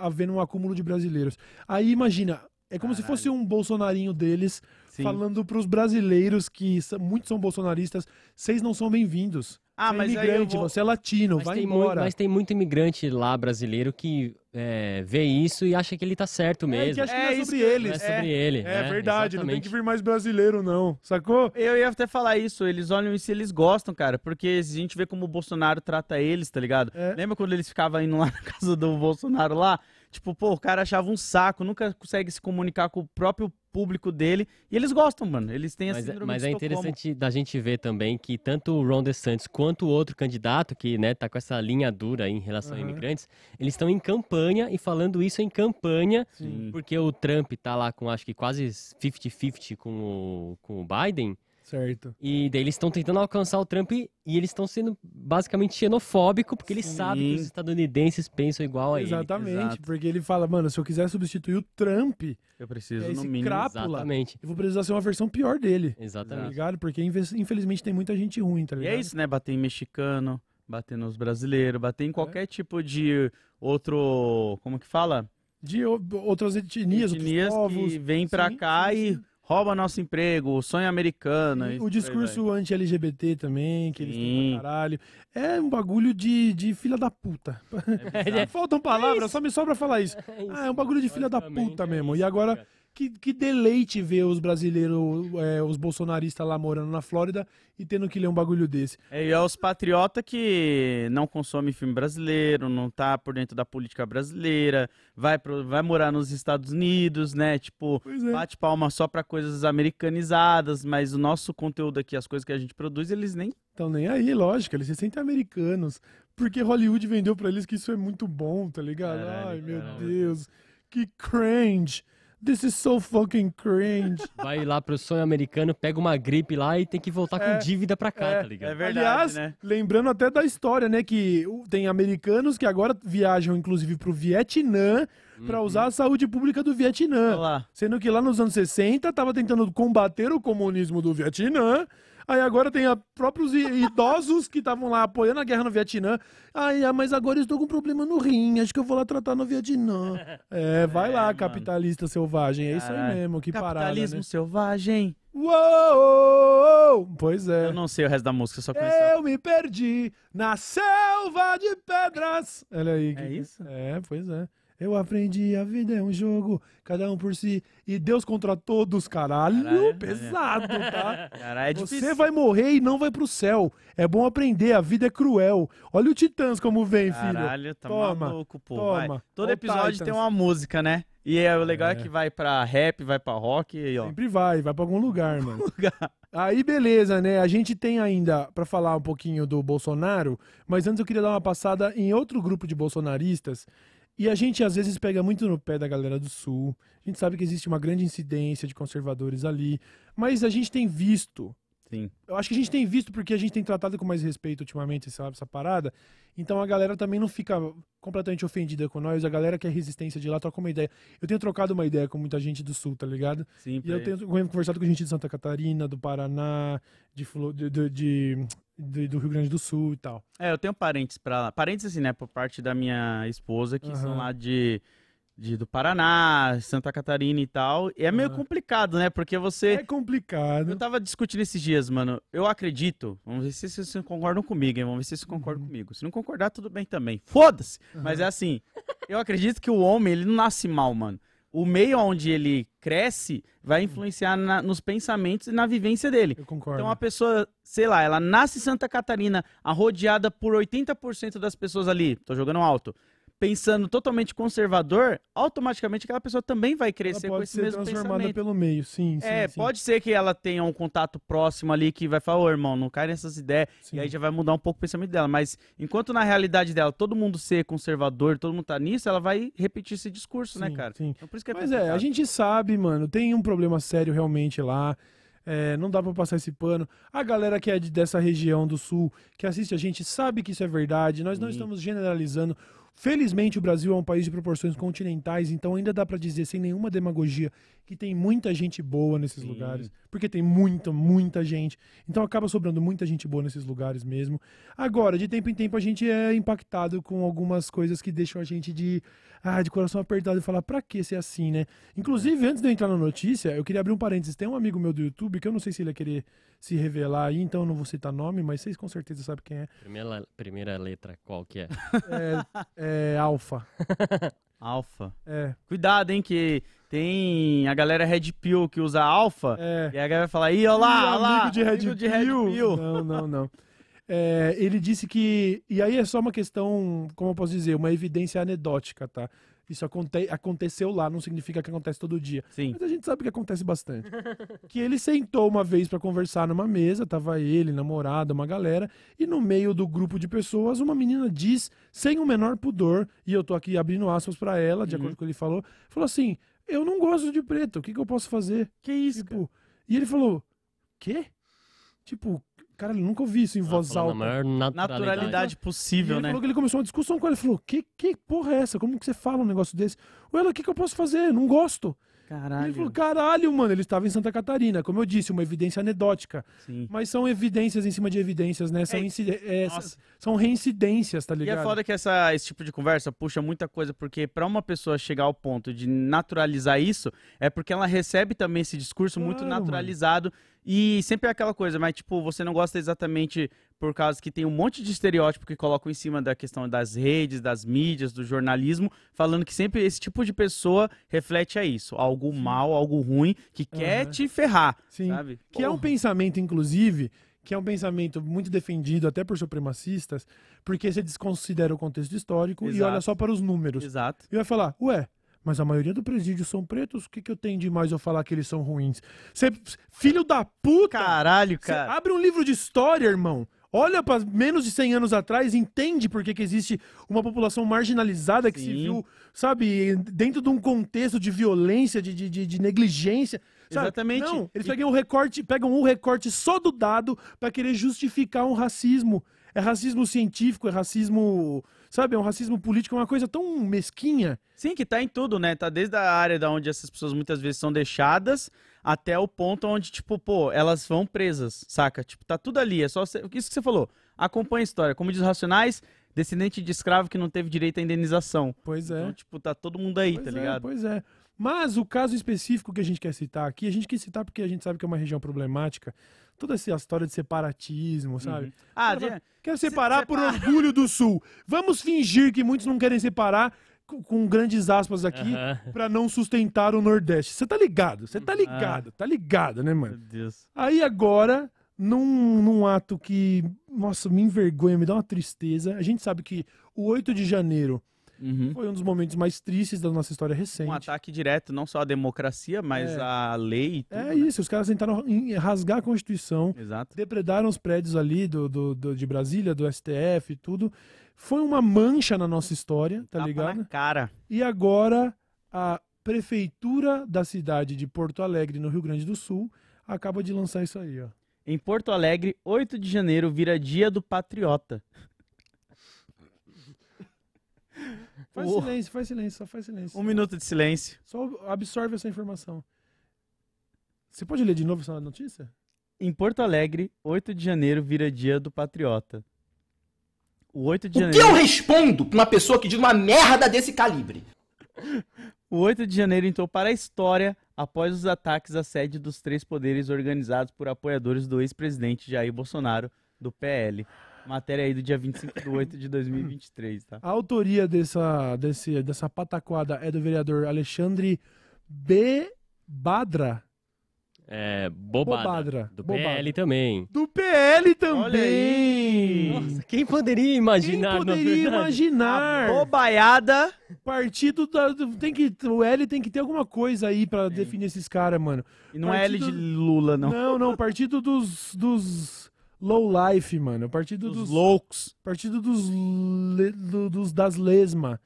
havendo um acúmulo de brasileiros. Aí imagina, é como se Caralho. fosse um bolsonarinho deles Sim. falando pros brasileiros que são- muitos são bolsonaristas, vocês não são bem-vindos. Ah, você é mas aí imigrante, vou... você é latino, Mas vai tem, embora. muito, mas tem muito imigrante lá brasileiro que é, vê isso e acha que ele tá certo É, mesmo. que acho que não É é isso sobre eles. Não é sobre ele. É né? verdade, não tem Exatamente. que vir mais brasileiro, não. Sacou? Eu ia até falar isso, eles olham isso e eles gostam, cara, porque a gente vê como o Bolsonaro trata eles, tá ligado? É. Lembra quando eles ficavam indo lá na casa do Bolsonaro lá? Tipo, pô, o cara achava um saco, nunca consegue se comunicar com o próprio público dele, e eles gostam, mano, eles têm a Mas, é- síndrome mas de é interessante da gente ver também que tanto o Ron DeSantis quanto o outro candidato que né, tá com essa linha dura aí em relação Aham. a imigrantes, eles estão em campanha e falando isso em campanha, Sim. porque o Trump tá lá com acho que quase 50-50 com o, com o Biden, Certo. e daí eles estão tentando alcançar o Trump e, e eles estão sendo basicamente xenofóbicos, porque eles Sim. sabem que os estadunidenses pensam igual a ele. Exatamente, porque ele fala, mano, se eu quiser substituir o Trump, Eu preciso, É no esse mínimo. crápula. Exatamente. eu vou precisar ser uma versão pior dele. Tá Exatamente. ligado? Porque infelizmente tem muita gente ruim, tá E ligado? é isso, né? Bater em mexicano, bater nos brasileiros, bater em qualquer tipo de outro. Como que fala? De outras etnias, Etnias outros povos. que vêm pra Sim, cá sim, e sim. Rouba nosso emprego, o sonho americano. E o aí discurso anti-LGBT também, que eles têm Sim. pra caralho. É um bagulho de, de filha da puta. É, Faltam palavras, só me sobra falar isso. Ah, é um bagulho de filha da puta é mesmo. isso, E agora, cara. Que, que deleite ver os brasileiros, é, os bolsonaristas lá morando na Flórida e tendo que ler um bagulho desse. É, e é os patriotas que não consomem filme brasileiro, não tá por dentro da política brasileira, vai, pro, vai morar nos Estados Unidos, né? Tipo, é. bate palma só pra coisas americanizadas, mas o nosso conteúdo aqui, as coisas que a gente produz, eles nem. Então nem aí, lógico, eles se sentem americanos. Porque Hollywood vendeu pra eles que isso é muito bom, tá ligado? Caralho, Ai, meu caralho. Deus. Que cringe. This is so fucking cringe. Vai lá pro sonho americano, pega uma gripe lá e tem que voltar É, com dívida pra cá, é, tá ligado? é verdade, Aliás, né? lembrando até da história, né? Que tem americanos que agora viajam, inclusive, pro Vietnã pra Uhum. usar a saúde pública do Vietnã. Olha lá. Sendo que lá nos anos 60 tava tentando combater o comunismo do Vietnã. Aí agora tem a próprios idosos que estavam lá apoiando a guerra no Vietnã. Ai, ah, mas agora eu estou com um problema no rim, acho que eu vou lá tratar no Vietnã. É, vai É, lá, mano. capitalista selvagem. É isso aí mesmo, que parada, Capitalismo né? selvagem. Uou! Pois é. Eu não sei o resto da música, eu só conheço. Eu me perdi na selva de pedras. Olha aí. É isso? É, pois é. Eu aprendi, a vida é um jogo, cada um por si, e Deus contra todos, caralho, Caralho, pesado, tá? Cara, é Você difícil. vai morrer e não vai pro céu. É bom aprender, a vida é cruel. Olha o Titãs como vem, filho. Caralho, tá Toma, maluco, pô. toma. vai. Todo episódio Titans. tem uma música, né? E é, o legal é. É. que vai pra rap, vai pra rock e ó. Sempre vai, vai pra algum lugar, mano. Aí beleza, né? A gente tem ainda pra falar um pouquinho do Bolsonaro, mas antes eu queria dar uma passada em outro grupo de bolsonaristas. E a gente às vezes pega muito no pé da galera do Sul. A gente sabe que existe uma grande incidência de conservadores ali, mas a gente tem visto Sim. Eu acho que a gente tem visto porque a gente tem tratado com mais respeito ultimamente essa, essa parada. Então a galera também não fica completamente ofendida com nós. A galera que é resistência de lá troca uma ideia. Eu tenho trocado uma ideia com muita gente do sul, tá ligado? Sim, E eu tenho conversado com gente de Santa Catarina, do Paraná, de, de- de- do Rio Grande do Sul e tal. É, eu tenho parentes pra lá. Parentes, assim, né? Por parte da minha esposa, que são Aham. lá de, de- do Paraná, Santa Catarina e tal. E é meio Aham. complicado, né? Porque você. É complicado. Eu tava discutindo esses dias, mano. Eu acredito. Vamos ver se vocês concordam comigo, hein? Vamos ver se vocês concordam Uhum. comigo. Se não concordar, tudo bem também. Foda-se! Mas é assim. Eu acredito que o homem, ele não nasce mal, mano. O meio onde ele cresce vai influenciar na- nos pensamentos e na vivência dele. Eu concordo. Então a pessoa, sei lá, ela nasce em Santa Catarina, arrodeada por 80% das pessoas ali, tô jogando alto, pensando totalmente conservador, automaticamente aquela pessoa também vai crescer com pode esse ser mesmo transformada pensamento. pelo meio, sim, sim. É, sim, pode ser que ela tenha um contato próximo ali que vai falar, ô irmão, não cai nessas ideias, sim. e aí já vai mudar um pouco o pensamento dela. Mas enquanto na realidade dela todo mundo ser conservador, todo mundo tá nisso, ela vai repetir esse discurso, né, cara? Sim. Então por isso que é Mas é, a gente sabe, mano, tem um problema sério realmente lá. É, não dá pra passar esse pano. A galera que é de- dessa região do sul, que assiste a gente, sabe que isso é verdade. Nós não estamos generalizando. Felizmente, o Brasil é um país de proporções continentais, então ainda dá pra dizer, sem nenhuma demagogia, que tem muita gente boa nesses Sim. lugares. Porque tem muita, muita gente. Então acaba sobrando muita gente boa nesses lugares mesmo. Agora, de tempo em tempo, a gente é impactado com algumas coisas que deixam a gente de, ah, de coração apertado e falar, pra que ser assim, né? Inclusive, antes de eu entrar na notícia, eu queria abrir um parênteses. Tem um amigo meu do YouTube que eu não sei se ele ia querer se revelar aí, então eu não vou citar nome, mas vocês com certeza sabem quem é. Primeira, primeira letra, qual que é? É, é Alfa. Alfa. É, Cuidado, hein, que tem a galera Red Pill que usa alfa. é. E a galera vai falar, ih, olha lá, olha lá, amigo de Red, amigo de Red Pill. Pill. Não, não, não. É, ele disse que. E aí é só uma questão, como eu posso dizer, uma evidência anedótica, tá? Isso aconte, aconteceu lá, não significa que acontece todo dia. Sim. Mas a gente sabe que acontece bastante. que ele sentou uma vez pra conversar numa mesa, tava ele, namorada, uma galera, e no meio do grupo de pessoas, uma menina diz, sem o menor pudor, e eu tô aqui abrindo aspas pra ela, de Uhum. acordo com o que ele falou, falou assim: Eu não gosto de preto, o que, que eu posso fazer? Que isso? Tipo, e ele falou: Quê? Tipo, cara, eu nunca ouvi isso em Ela voz falou na alta. maior naturalidade. Naturalidade possível, ele né? falou que ele começou uma discussão com ela. Ele falou: que, que porra é essa? Como que você fala um negócio desse? Ou ela, o que, que eu posso fazer? Não gosto. E Caralho. ele falou: caralho, mano, ele estava em Santa Catarina. Como eu disse, uma evidência anedótica. Sim. Mas são evidências em cima de evidências, né? São, É, é, nossa. são reincidências, tá E ligado? é foda que essa, esse tipo de conversa puxa muita coisa, porque pra uma pessoa chegar ao ponto de naturalizar isso, é porque ela recebe também esse discurso muito Claro, mano. naturalizado. E sempre é aquela coisa, mas tipo, você não gosta exatamente por causa que tem um monte de estereótipo que colocam em cima da questão das redes, das mídias, do jornalismo, falando que sempre esse tipo de pessoa reflete a isso. Algo mal, algo ruim, que quer te ferrar, Sim. sabe? Que é um Porra. pensamento, inclusive, que é um pensamento muito defendido até por supremacistas, porque você desconsidera o contexto histórico e Exato. olha só para os números. Exato. E vai falar, ué, mas a maioria do presídio são pretos, o que, que eu tenho de mais eu falar que eles são ruins? Você, filho da puta! Caralho, cara. abre um livro de história, irmão. Olha para menos de 100 anos atrás, entende por que, que existe uma população marginalizada que se Sim. viu, sabe, dentro de um contexto de violência, de, de, de- de negligência. sabe? Exatamente. Não, eles pegam um recorte, pegam um recorte só do dado para querer justificar um racismo. É racismo científico, é racismo, sabe, é um racismo político, é uma coisa tão mesquinha. Sim, que tá em tudo, né? Tá desde a área da onde essas pessoas muitas vezes são deixadas até o ponto onde, tipo, pô, elas vão presas, saca? Tipo, tá tudo ali. É só você- isso que você falou. Acompanha a história. Como diz Racionais, descendente de escravo que não teve direito à indenização. Pois é. Então, tipo, tá todo mundo aí, Pois tá é, ligado? Pois é. Mas o caso específico que a gente quer citar aqui, a gente quer citar porque a gente sabe que é uma região problemática. Toda essa história de separatismo, sabe? Uhum. Ah, Cara, de- Quer separar por separa- orgulho do Sul. Vamos fingir que muitos não querem separar, com, grandes aspas aqui, Aham. pra não sustentar o Nordeste. Você tá ligado? Você tá ligado, tá ligado, né, meu mano? Deus. Aí agora, num, num ato que, nossa, me envergonha, me dá uma tristeza. A gente sabe que o 8 de janeiro Uhum. foi um dos momentos mais tristes da nossa história recente. Um ataque direto, não só à democracia, mas É. à lei e tudo. É né? isso, os caras tentaram rasgar a Constituição, Exato. depredaram os prédios ali do, do- do- de Brasília, do STF e tudo. Foi uma mancha na nossa história, tá Tapa ligado? na cara. E agora a prefeitura da cidade de Porto Alegre, no Rio Grande do Sul, acaba de lançar isso aí, ó. Em Porto Alegre, 8 de janeiro vira dia do patriota. Faz O- silêncio, faz silêncio, só faz silêncio. Um minuto de silêncio. Só absorve essa informação. Você pode ler de novo essa notícia? Em Porto Alegre, 8 de janeiro vira dia do patriota. O 8 de O que janeiro. eu respondo pra uma pessoa que diz uma merda desse calibre? O 8 de janeiro entrou para a história após os ataques à sede dos três poderes organizados por apoiadores do ex-presidente Jair Bolsonaro, do PL. Matéria aí do dia 25 de 8 de 2023, tá? A autoria dessa, desse, dessa pataquada é do vereador Alexandre B. Badra. É, bobada. Bobadra. Do Bobadra. PL também. Do PL também! Nossa, quem poderia Quem imaginar, na poderia imaginar? Bobaiada! Partido da, do- tem que o L tem que ter alguma coisa aí pra definir esses caras, mano. E não é L de Partido- Lula, não. Não, não, partido dos dos low life, mano. Partido dos, Dos loucos. partido dos le- do- dos das lesma.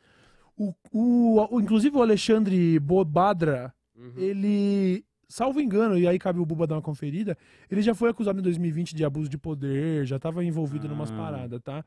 O, o, o- inclusive o Alexandre Bobadra, Uhum. ele, salvo engano, e aí cabe o Buba dar uma conferida, ele já foi acusado em 2020 de abuso de poder, já tava envolvido numas Ah. paradas, tá?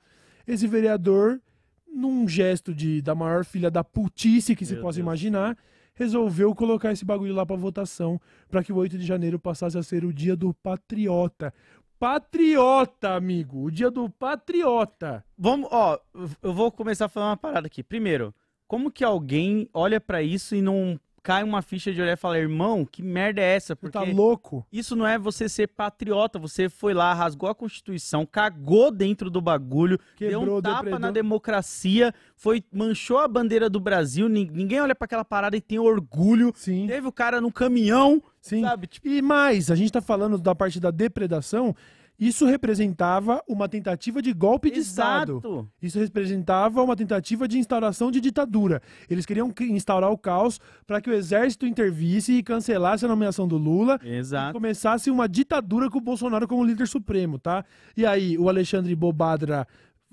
Esse vereador, num gesto de da maior filha da putice que se Meu possa Deus. imaginar, resolveu colocar esse bagulho lá pra votação, pra que o 8 de janeiro passasse a ser o dia do patriota. Patriota, amigo, o dia do patriota. Vamos, ó, eu vou começar a falar uma parada aqui. Primeiro, como que alguém olha pra isso e não cai uma ficha de olhar e falar, irmão, que merda é essa? Você Porque tá louco? isso não é você ser patriota, você foi lá, rasgou a Constituição, cagou dentro do bagulho, deu Quebrou, um tapa depredou. na democracia, foi manchou a bandeira do Brasil, nin- ninguém olha pra aquela parada e tem orgulho. Sim, Teve o cara no caminhão, sim. sabe? Tipo, E mais, a gente tá falando da parte da depredação, isso representava uma tentativa de golpe de Estado. Isso representava uma tentativa de instauração de ditadura. Eles queriam instaurar o caos para que o exército intervisse e cancelasse a nomeação do Lula e Exato. começasse uma ditadura com o Bolsonaro como líder supremo, tá? E aí o Alexandre Bobadra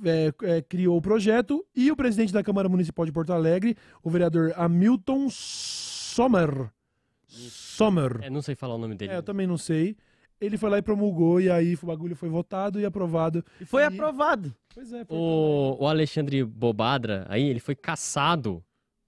é, é, criou o projeto e o presidente da Câmara Municipal de Porto Alegre, o vereador Hamilton Sommer. Sommer. É, não sei falar o nome dele. É, eu também não sei. Ele foi lá e promulgou, e aí o bagulho foi votado e aprovado. E foi E- aprovado. Pois é, foi O, o Alexandre Bobadra, aí, ele foi caçado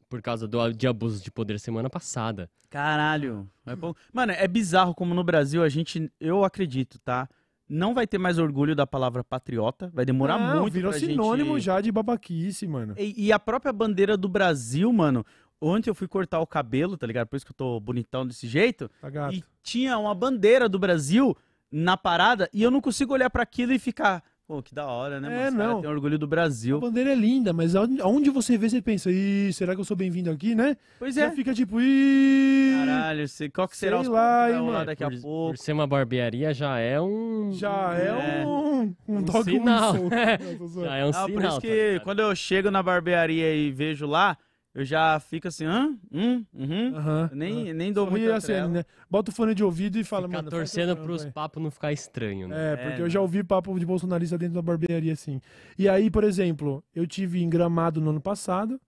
por causa do, de abuso de poder semana passada. Caralho. É bom. Mano, é bizarro como no Brasil a gente, eu acredito, tá? Não vai ter mais orgulho da palavra patriota, vai demorar Não, muito virou pra sinônimo gente... já de babaquice, mano. E, e a própria bandeira do Brasil, mano, ontem eu fui cortar o cabelo, tá ligado? Por isso que eu tô bonitão desse jeito, Tá gato. e tinha uma bandeira do Brasil na parada e eu não consigo olhar pra aquilo e ficar, pô, que da hora, né, mano? É, Os caras não. têm orgulho do A Brasil. bandeira é linda, mas aonde você vê, você pensa, ih, será que eu sou bem-vindo aqui, né? Pois é. fica tipo, ih. Caralho, sei- qual que será os lá, hein, mano. daqui a por, pouco? por ser uma barbearia já é um. Já é, É. um, um Um sinal. tô zoando. Já é um Ah, por sinal. isso tá que ligado? quando eu chego na barbearia e vejo lá, eu já fico assim, hã? Hum? Uhum. Aham. Nem, nem dou muito assim, né? Bota o fone de ouvido e fala, mano. faz torcendo pros aí. papos não ficar estranho, né? É, porque É, eu já ouvi papo de bolsonarista dentro da barbearia, assim. E aí, por exemplo, eu tive em Gramado no ano passado,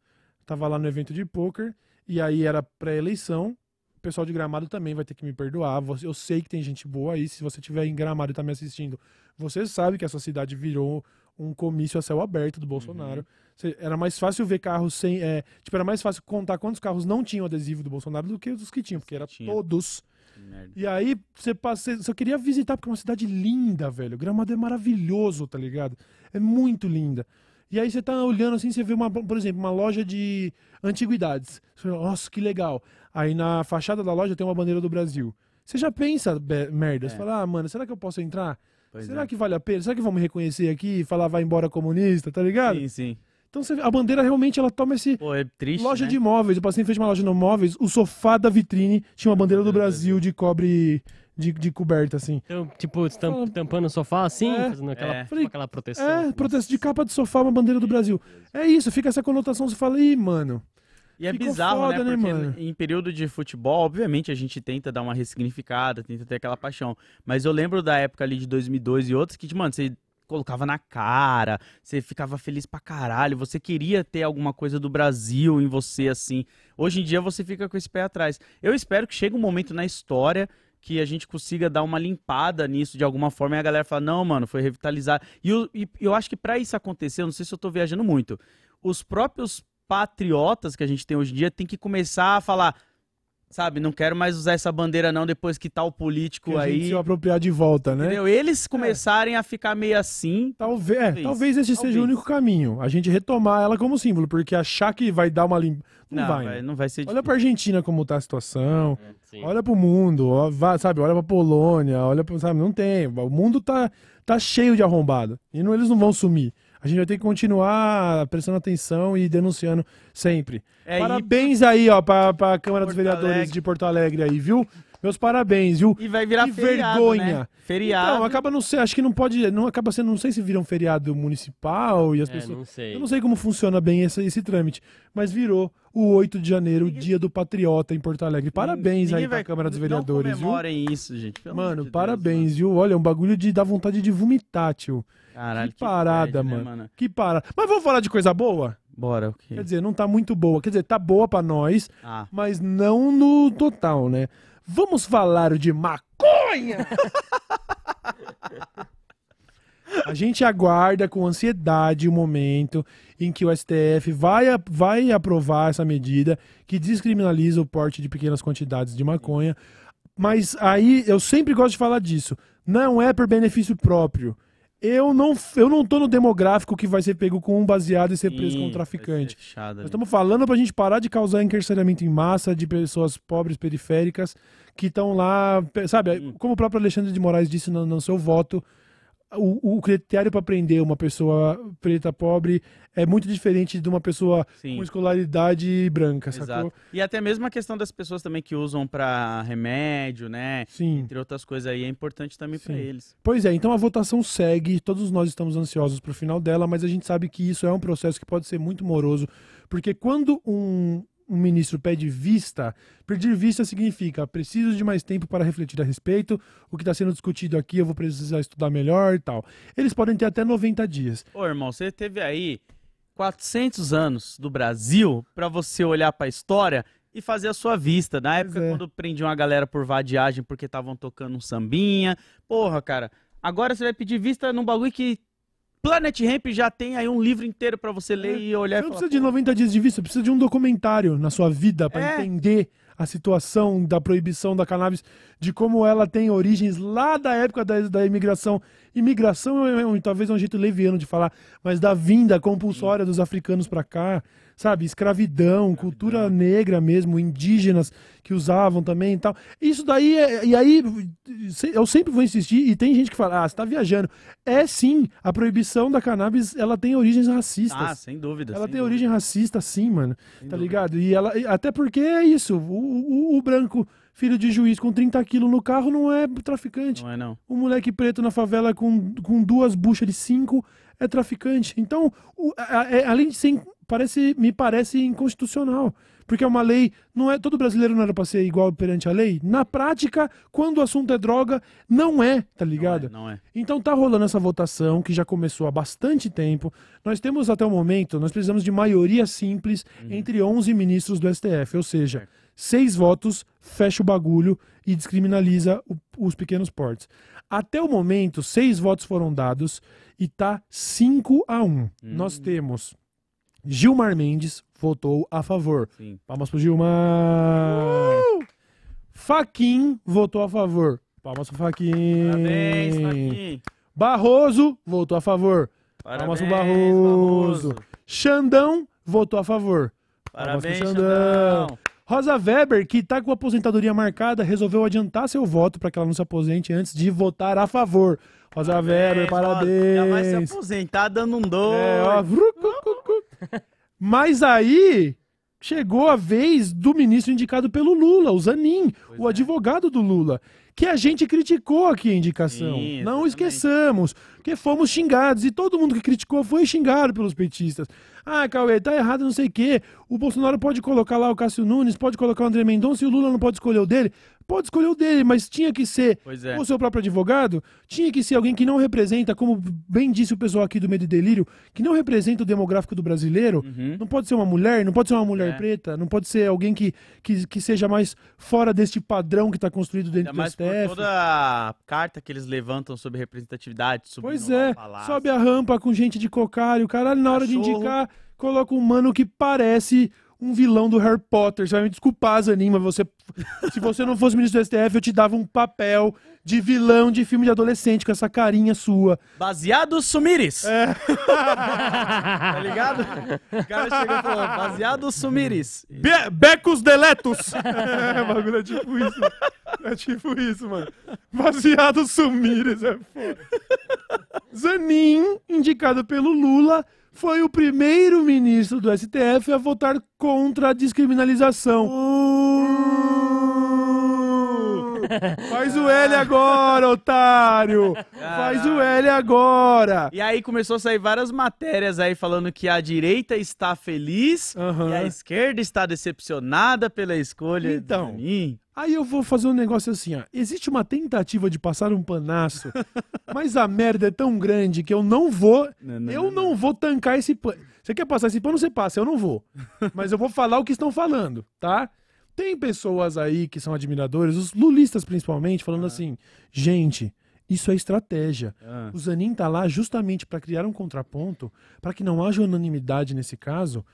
tava lá no evento de poker, e aí era pré-eleição. O pessoal de Gramado também vai ter que me perdoar. você- Eu sei que tem gente boa aí. Se você estiver em Gramado e tá me assistindo, você sabe que essa cidade virou um comício a céu aberto do Bolsonaro. Era mais fácil ver carros sem. é, tipo, era mais fácil contar quantos carros não tinham adesivo do Bolsonaro do que os que tinham, porque era Tinha. todos. E aí, você passa, você queria visitar porque é uma cidade linda, velho. Gramado é maravilhoso, tá ligado? É muito linda. E aí você tá olhando assim, você vê uma, por exemplo, uma loja de antiguidades. Você fala, Nossa, que legal. Aí na fachada da loja tem uma bandeira do Brasil. Você já pensa merda, você É. fala, ah, mano, será que eu posso entrar? Pois será é. que vale a pena? Será que vão me reconhecer aqui e falar vai embora comunista, tá ligado? Sim, sim. Então você vê, a bandeira realmente ela toma esse, Pô, é triste, loja né? de móveis, eu passei em frente a uma loja de móveis, o sofá da vitrine tinha uma bandeira do Brasil de cobre de, de coberta, assim. Então, tipo, tam- Fala- tampando o sofá assim, É. fazendo aquela, É. tipo, Falei, aquela proteção. É, protesto de capa de sofá, uma bandeira do Brasil. É isso, fica essa conotação, você fala, ih, mano. E é Ficou bizarro, foda, né? né, Porque mano? em período de futebol, obviamente, a gente tenta dar uma ressignificada, tenta ter aquela paixão. Mas eu lembro da época ali de 2002 e outros que, mano, você colocava na cara, você ficava feliz pra caralho, você queria ter alguma coisa do Brasil em você, assim. Hoje em dia você fica com esse pé atrás. Eu espero que chegue um momento na história que a gente consiga dar uma limpada nisso de alguma forma e a galera fala, não, mano, foi revitalizar. E eu, e eu acho que pra isso acontecer, eu não sei se eu tô viajando muito, os próprios patriotas que a gente tem hoje em dia tem que começar a falar, sabe, não quero mais usar essa bandeira não depois que tal político Que a gente aí, se apropriar de volta, né? entendeu? Eles começarem a ficar meio assim, Talvez, é, Talvez. talvez esse seja o Talvez. único caminho. A gente retomar ela como símbolo, porque achar que vai dar uma limpa. Não, não, vai. né? não vai ser Olha pra Argentina como tá a situação. Sim. Olha pro mundo, ó, vai, sabe? Olha pra Polônia, olha pra, sabe? Não tem. O mundo tá, tá cheio de arrombado. E não, eles não vão sumir. A gente vai ter que continuar prestando atenção e denunciando sempre. É, e- parabéns aí, ó, pra, pra Câmara dos Porto Vereadores Alegre. de Porto Alegre aí, viu? Meus parabéns, viu? E vai virar Que feriado, vergonha. né? Feriado. Não, acaba não sei, acho que não pode, não acaba sendo, não sei se vira um feriado municipal e as É, pessoas não sei. eu não sei como funciona bem esse, esse trâmite, mas virou o 8 de janeiro, o dia do patriota em Porto Alegre. Parabéns Ninguém aí pra vai- Câmara dos Não Vereadores, viu? comemorem isso, gente. pelo Mano, de Deus, parabéns, viu? Olha, é um bagulho de dar vontade de vomitar, tio. mano. Caralho, que parada, bad, né, mano. Que parada. Mas vamos falar de coisa boa? Bora, ok. Quer dizer, não tá muito boa. Quer dizer, tá boa pra nós, Ah, mas não no total, né? Vamos falar de maconha! A gente aguarda com ansiedade o momento em que o STF vai, vai aprovar essa medida que descriminaliza o porte de pequenas quantidades de maconha. Mas aí eu sempre gosto de falar disso. Não é por benefício próprio. Eu não, eu não tô no demográfico que vai ser pego com um baseado e ser preso sim, como traficante. Nós estamos falando pra gente parar de causar encarceramento em massa de pessoas pobres, periféricas, que estão lá, sabe? Hum. Como o próprio Alexandre de Moraes disse no, no seu voto, o, o critério para prender uma pessoa preta pobre é muito diferente de uma pessoa Sim. com escolaridade branca, Exato. sacou? E até mesmo a questão das pessoas também que usam pra remédio, né? Sim. Entre outras coisas aí, é importante também Sim. eles. Pois é, então a votação segue, todos nós estamos ansiosos pro final dela, mas a gente sabe que isso é um processo que pode ser muito moroso, porque quando um, um ministro pede vista, pedir vista significa preciso de mais tempo para refletir a respeito, o que está sendo discutido aqui eu vou precisar estudar melhor e tal. Eles podem ter até 90 dias. Ô, irmão, você teve aí 400 anos do Brasil pra você olhar pra história e fazer a sua vista. Na época, é. quando prendiam a galera por vadiagem porque estavam tocando um sambinha. Porra, cara. Agora você vai pedir vista num bagulho que Planet Ramp já tem aí um livro inteiro pra você ler e olhar Você não falar, precisa de "Pô, 90 dias de vista, precisa de um documentário na sua vida para É. entender a situação da proibição da cannabis, de como ela tem origens lá da época da, da imigração. Imigração é, um- talvez é um jeito leviano de falar, mas da vinda compulsória dos africanos para cá, sabe? Escravidão, cultura negra mesmo, indígenas que usavam também e tal. Isso daí, é, e aí eu sempre vou insistir, e tem gente que fala, ah, você tá viajando. É sim, a proibição da cannabis, ela tem origens racistas. Ah, sem dúvida. Ela sem tem dúvida, origem racista, sim, mano. sem Tá dúvida. ligado? E ela. Até porque é isso. O, o- o branco, filho de juiz com 30 quilos no carro, não é traficante. Não é não. O moleque preto na favela com, com duas buchas de cinco é traficante. Então, o- a- a- é- além de ser. Parece, me parece inconstitucional. Porque é uma lei. Não é, todo brasileiro não era pra ser igual perante a lei. Na prática, quando o assunto é droga, não é, tá ligado? Não é, não é. Então tá rolando essa votação que já começou há bastante tempo. Nós temos até o momento, nós precisamos de maioria simples entre 11 ministros do STF, ou seja, seis votos, fecha o bagulho e descriminaliza o- os pequenos portes. Até o momento, seis votos foram dados e tá 5 a 1. Nós temos Gilmar Mendes votou a favor. Sim. Palmas pro Gilmar. Faquin votou a favor. Palmas pro Faquin. Parabéns. Barroso votou a favor. Palmas Parabéns, pro Barroso. Xandão votou a favor. Palmas pro Parabéns, Xandão. Xandão. Rosa Weber, que tá com a aposentadoria marcada, resolveu adiantar seu voto para que ela não se aposente antes de votar a favor. Rosa Weber, Rosa. Já vai parabéns. se aposentar dando um dois. É, ó, Mas aí chegou a vez do ministro indicado pelo Lula, o Zanin, o é. advogado do Lula, que a gente criticou aqui a indicação. Não esqueçamos, que fomos xingados e todo mundo que criticou foi xingado pelos petistas. Ah, Cauê, tá errado, não sei o quê. O Bolsonaro pode colocar lá o Cássio Nunes, pode colocar o André Mendonça e o Lula não pode escolher o dele. Pode escolher o dele, mas tinha que ser é. o seu próprio advogado, tinha que ser alguém que não representa, como bem disse o pessoal aqui do Medo e Delírio, que não representa o demográfico do brasileiro. Uhum. Não pode ser uma mulher, não pode ser uma mulher É. preta, não pode ser alguém que, que, que seja mais fora deste padrão que está construído dentro Ainda do por STF. toda a carta que eles levantam sobre representatividade, subindo Pois é, sobe a rampa com gente de cocário, caralho, na hora de indicar, coloca um mano que parece um vilão do Harry Potter. Você vai me desculpar, Zanin, mas você, se você não fosse ministro do STF, eu te dava um papel de vilão de filme de adolescente com essa carinha sua. Baseado Sumires. É. tá ligado? O cara chegou e falou, baseado Sumires. Be Becos Deletos! é, o bagulho é tipo isso. É tipo isso, mano. Baseado Sumires, é foda. Zanin, indicado pelo Lula, foi o primeiro ministro do STF a votar contra a descriminalização. Uh! Faz o L agora, otário! Faz o L agora! E aí começou a sair várias matérias aí falando que a direita está feliz Aham. e a esquerda está decepcionada pela escolha Então. de Zanin. Aí eu vou fazer um negócio assim, ó. Existe uma tentativa de passar um panaço, mas a merda é tão grande que eu não vou. Não, não, eu não, não, vou tancar esse pano. Você quer passar esse pano, você passa, eu não vou. Mas eu vou falar o que estão falando, tá? Tem pessoas aí que são admiradores, os lulistas principalmente, falando assim: gente, isso é estratégia. Ah. O Zanin tá lá justamente para criar um contraponto, para que não haja unanimidade nesse caso,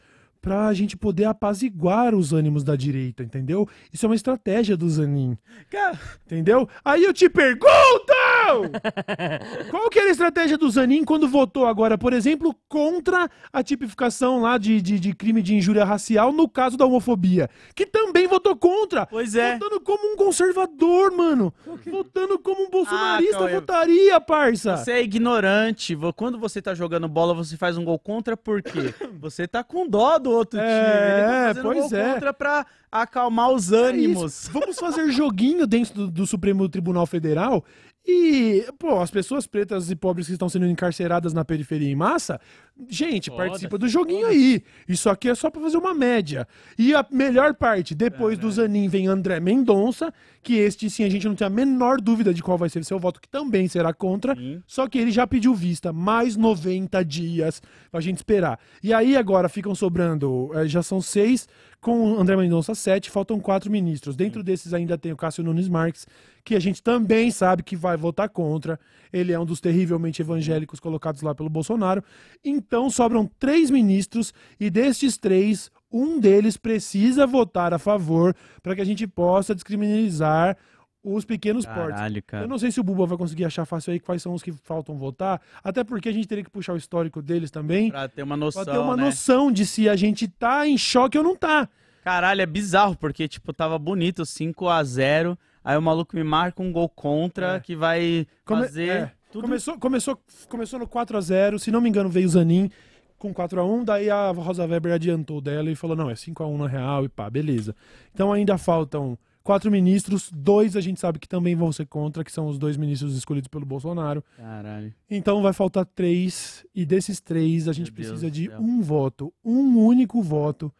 para a gente poder apaziguar os ânimos da direita, entendeu? Isso é uma estratégia do Zanin, Cara, entendeu? Aí eu te pergunto! Qual que era a estratégia do Zanin quando votou agora, por exemplo, contra a tipificação lá de, de, de crime de injúria racial no caso da homofobia? Que também votou contra! Pois é. Votando como um conservador, mano! Votando como um bolsonarista Cauê, votaria, parça! Você é ignorante. Quando você tá jogando bola, você faz um gol contra por quê? Você tá com dó do outro É, time. Ele tá pois é. contra pra acalmar os É ânimos. isso. Vamos fazer joguinho dentro do, do Supremo Tribunal Federal e, pô, as pessoas pretas e pobres que estão sendo encarceradas na periferia em massa, gente, Foda-se, participa do joguinho aí. Isso aqui é só pra fazer uma média. E a melhor parte, depois do Zanin vem André Mendonça, que este sim a gente não tem a menor dúvida de qual vai ser o seu voto, que também será contra, Sim. só que ele já pediu vista, mais 90 dias pra gente esperar. E aí agora ficam sobrando, eh, já são seis, com o André Mendonça sete, faltam quatro ministros. Dentro desses ainda tem o Cássio Nunes Marques, que a gente também sabe que vai votar contra. Ele é um dos terrivelmente evangélicos colocados lá pelo Bolsonaro. Então sobram três ministros e destes três, um deles precisa votar a favor para que a gente possa descriminalizar os pequenos portes. Caralho, Eu cara. não sei se o Buba vai conseguir achar fácil aí quais são os que faltam votar, até porque a gente teria que puxar o histórico deles também, Pra ter uma noção, pra ter uma né? noção de se a gente tá em choque ou não tá. Caralho, é bizarro, porque, tipo, tava bonito, 5x0, aí o maluco me marca um gol contra É. que vai Come- fazer é, tudo... Começou, começou, começou no 4 a 0 se não me engano veio o Zanin com 4 a 1 daí a Rosa Weber adiantou dela e falou, não, é 5 a 1 na real e pá, beleza. Então ainda faltam quatro ministros, dois a gente sabe que também vão ser contra, que são os dois ministros escolhidos pelo Bolsonaro. Caralho. Então vai faltar três, e desses três a gente Meu Deus precisa do de um voto, um único voto,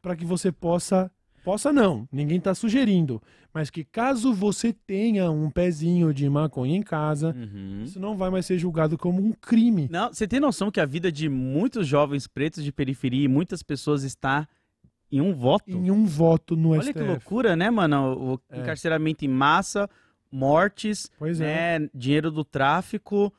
para que você possa. Possa não, ninguém tá sugerindo, mas que caso você tenha um pezinho de maconha em casa, Uhum. isso não vai mais ser julgado como um crime. Não, você tem noção que a vida de muitos jovens pretos de periferia e muitas pessoas está em um voto? Em um voto no Olha STF. que loucura, né, mano? O É. encarceramento em massa, mortes, Pois é. né? Dinheiro do tráfico,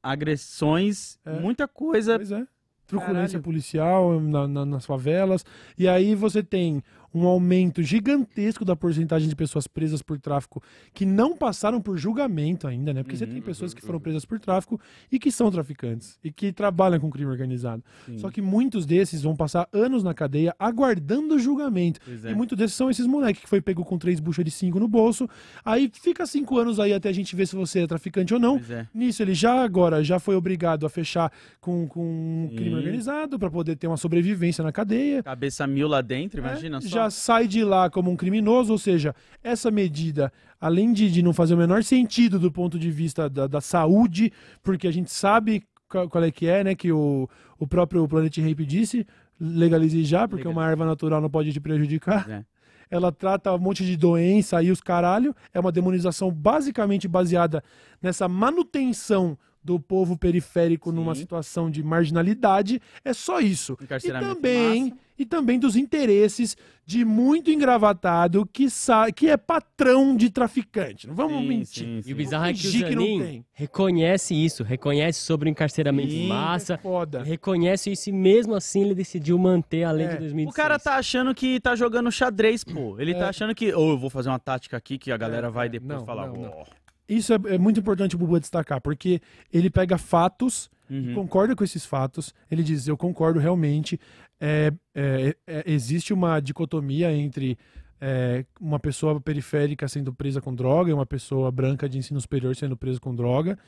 agressões, É. muita coisa. Pois é. Truculência Caralho. policial na- na- nas favelas. E aí você tem um aumento gigantesco da porcentagem de pessoas presas por tráfico que não passaram por julgamento ainda, né? Porque você Uhum, tem pessoas que foram presas por tráfico e que são traficantes e que trabalham com crime organizado. Sim. Só que muitos desses vão passar anos na cadeia aguardando o julgamento. Pois é. E muitos desses são esses moleques que foi pego com três buchas de cinco no bolso. Aí fica cinco anos aí até a gente ver se você é traficante ou não. É. Nisso, ele já agora já foi obrigado a fechar com, com um crime Sim. organizado para poder ter uma sobrevivência na cadeia. Cabeça mil lá dentro, imagina É, só. Já sai de lá como um criminoso, ou seja, essa medida, além de, de não fazer o menor sentido do ponto de vista da, da saúde, porque a gente sabe qual é que é, né? Que o, o próprio Planet Rape disse, legalize já, porque uma erva natural não pode te prejudicar. É. Ela trata um monte de doença e os caralho. É uma demonização basicamente baseada nessa manutenção do povo periférico numa Sim. situação de marginalidade. É só isso. E também, massa. e também dos interesses de muito engravatado que, sa que é patrão de traficante. Não vamos Sim, mentir. sim, E sim. o bizarro é que o que Zanin tem. reconhece isso, reconhece sobre o encarceramento em massa, É foda. reconhece isso e mesmo assim ele decidiu manter a lei É. de 2016. O cara tá achando que tá jogando xadrez, pô. Ele tá achando que, ou eu vou fazer uma tática aqui que a galera É, vai é. depois Não, falar. não, não. Isso é, é muito importante o Bubu destacar, porque ele pega fatos, Uhum. concorda com esses fatos, ele diz, eu concordo realmente, é, é, é, existe uma dicotomia entre é, uma pessoa periférica sendo presa com droga e uma pessoa branca de ensino superior sendo presa com droga.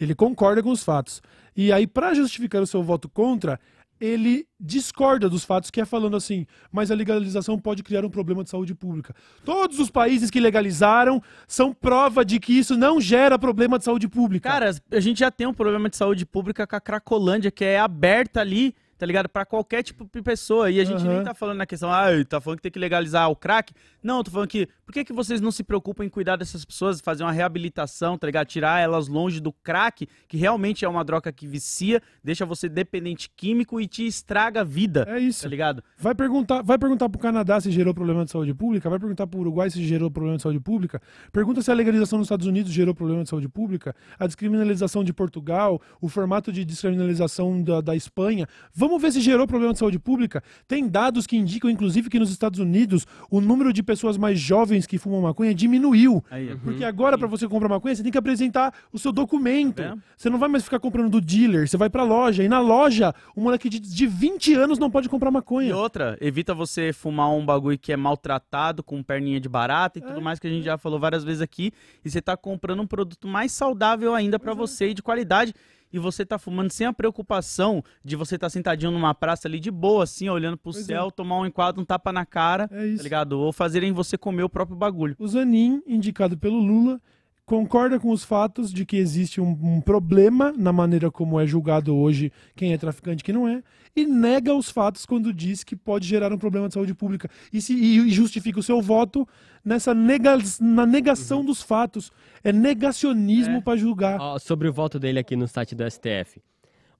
Ele concorda com os fatos. E aí, para justificar o seu voto contra, ele discorda dos fatos, que é falando assim, mas a legalização pode criar um problema de saúde pública. Todos os países que legalizaram são prova de que isso não gera problema de saúde pública. Cara, a gente já tem um problema de saúde pública com a Cracolândia, que é aberta ali, tá ligado? Pra qualquer tipo de pessoa. E a gente Aham. nem tá falando na questão, ah, tá falando que tem que legalizar o crack. Não, tô falando que, por que, que vocês não se preocupam em cuidar dessas pessoas, fazer uma reabilitação, tá ligado? Tirar elas longe do crack, que realmente é uma droga que vicia, deixa você dependente químico e te estraga a vida, é isso. tá ligado? Vai perguntar, vai perguntar pro Canadá se gerou problema de saúde pública, vai perguntar pro Uruguai se gerou problema de saúde pública, pergunta se a legalização nos Estados Unidos gerou problema de saúde pública, a descriminalização de Portugal, o formato de descriminalização da, da Espanha. Vamos ver se gerou problema de saúde pública. Tem dados que indicam, inclusive, que nos Estados Unidos o número de pessoas mais jovens que fumam maconha diminuiu. Aí, ó. Porque agora, pra você comprar maconha, você tem que apresentar o seu documento. Tá? Você não vai mais ficar comprando do dealer, você vai pra loja. E na loja, um moleque de, de 20 anos não pode comprar E maconha. outra, evita você fumar um bagulho que é maltratado, com perninha de barata e É. tudo mais que a gente já falou várias vezes aqui. E você tá comprando um produto mais saudável ainda pra você e de qualidade. E você tá fumando sem a preocupação de você estar sentadinho numa praça ali de boa, assim, olhando pro Pois céu, tomar um enquadro, um tapa na cara, É isso. tá ligado? Ou fazerem você comer o próprio bagulho. O Zanin, indicado pelo Lula, concorda com os fatos de que existe um, um problema na maneira como é julgado hoje quem é traficante e quem não é, e nega os fatos quando diz que pode gerar um problema de saúde pública. E, se, e justifica o seu voto nessa nega, na negação dos fatos. É negacionismo É. pra julgar. Ó, sobre o voto dele aqui no site do STF.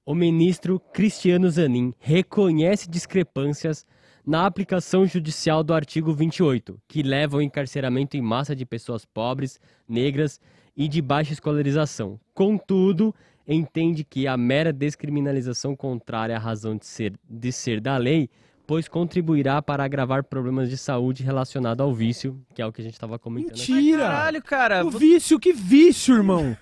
O ministro Cristiano Zanin reconhece discrepâncias na aplicação judicial do artigo 28, que leva ao encarceramento em massa de pessoas pobres, negras e de baixa escolarização. Contudo, entende que a mera descriminalização contrária à razão de ser, de ser da lei, pois contribuirá para agravar problemas de saúde relacionados ao vício, que é o que a gente estava comentando. aqui. Mentira! Caralho, cara. O vício, que vício, irmão!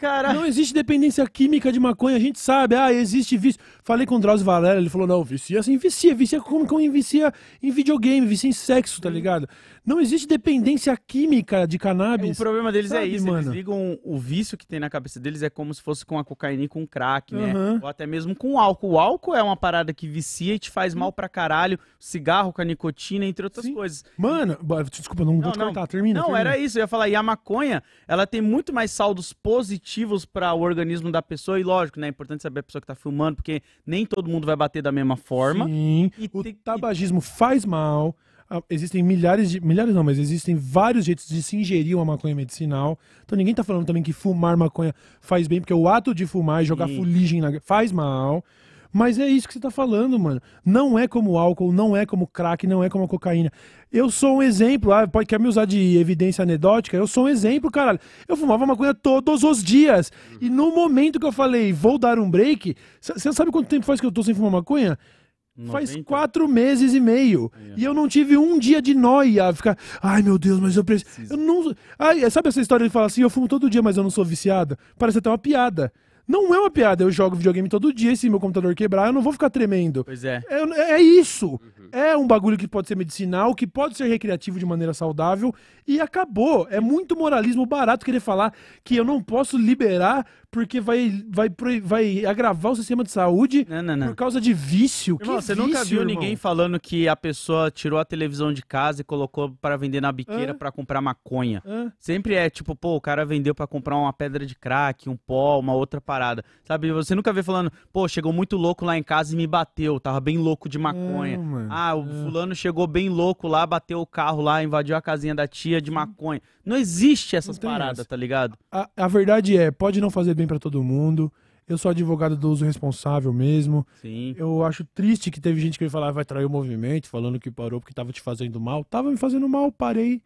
Cara, Não existe dependência química de maconha, a gente sabe. Ah, existe vício. Falei com o Drauzio Varela, ele falou: não, vicia assim, vicia, vicia como, como vicia em videogame, vicia em sexo, tá ligado? Não existe dependência química de O cannabis. problema deles é Sabe, isso, eles mano? ligam o vício que tem na cabeça deles é como se fosse com a cocaína e com crack, né? Aham. Ou até mesmo com álcool. O álcool é uma parada que vicia e te faz mal pra caralho. Cigarro com a nicotina, entre outras Sim. coisas. Mano, desculpa, não, vou te cortar, termina. Não, termina. era isso, eu ia falar. E a maconha, ela tem muito mais saldos positivos para o organismo da pessoa. E lógico, né? É importante saber a pessoa que tá filmando, porque nem todo mundo vai bater da mesma forma. Sim, E o tem- tabagismo faz mal. Existem milhares de. Milhares não, mas existem vários jeitos de se ingerir uma maconha medicinal. Então ninguém tá falando também que fumar maconha faz bem, porque o ato de fumar e jogar fuligem na... faz mal. Mas é isso que você tá falando, mano. Não é como álcool, não é como crack, não é como a cocaína. Eu sou um exemplo, ah, pode, quer me usar de evidência anedótica? Eu sou um exemplo, caralho. Eu fumava maconha todos os dias. E no momento que eu falei, vou dar um break, você sabe quanto tempo faz que eu tô sem fumar maconha? Faz 90? quatro meses e meio. Aí, ó. E eu não tive um dia de noia. Ficar, ai meu Deus, mas eu preciso. Eu não. Ai, sabe essa história de falar assim, eu fumo todo dia, mas eu não sou viciada? Parece até uma piada. Não é uma piada, eu jogo videogame todo dia, e se meu computador quebrar, eu não vou ficar tremendo. Pois é. É, é isso. É um bagulho que pode ser medicinal, que pode ser recreativo de maneira saudável e acabou. É muito moralismo barato querer falar que eu não posso liberar porque vai, vai, vai agravar o sistema de saúde Não, não, não. por causa de vício. Irmão, que você vício, nunca viu irmão? ninguém falando que a pessoa tirou a televisão de casa e colocou para vender na biqueira pra comprar maconha. Hã? Sempre é tipo, pô, o cara vendeu pra comprar uma pedra de crack, um pó, uma outra parada. Sabe? Você nunca vê falando, pô, chegou muito louco lá em casa e me bateu, tava bem louco de maconha. Não, mano. Ah, o É. fulano chegou bem louco lá, bateu o carro lá, invadiu a casinha da tia de maconha. Não existe essas Não paradas, essa. tá ligado? A, a verdade é, pode não fazer bem pra todo mundo. Eu sou advogado do uso responsável mesmo. Sim. Eu acho triste que teve gente que veio falar "Ah, vai trair o movimento, falando que parou porque tava te fazendo mal. Tava me fazendo mal, parei.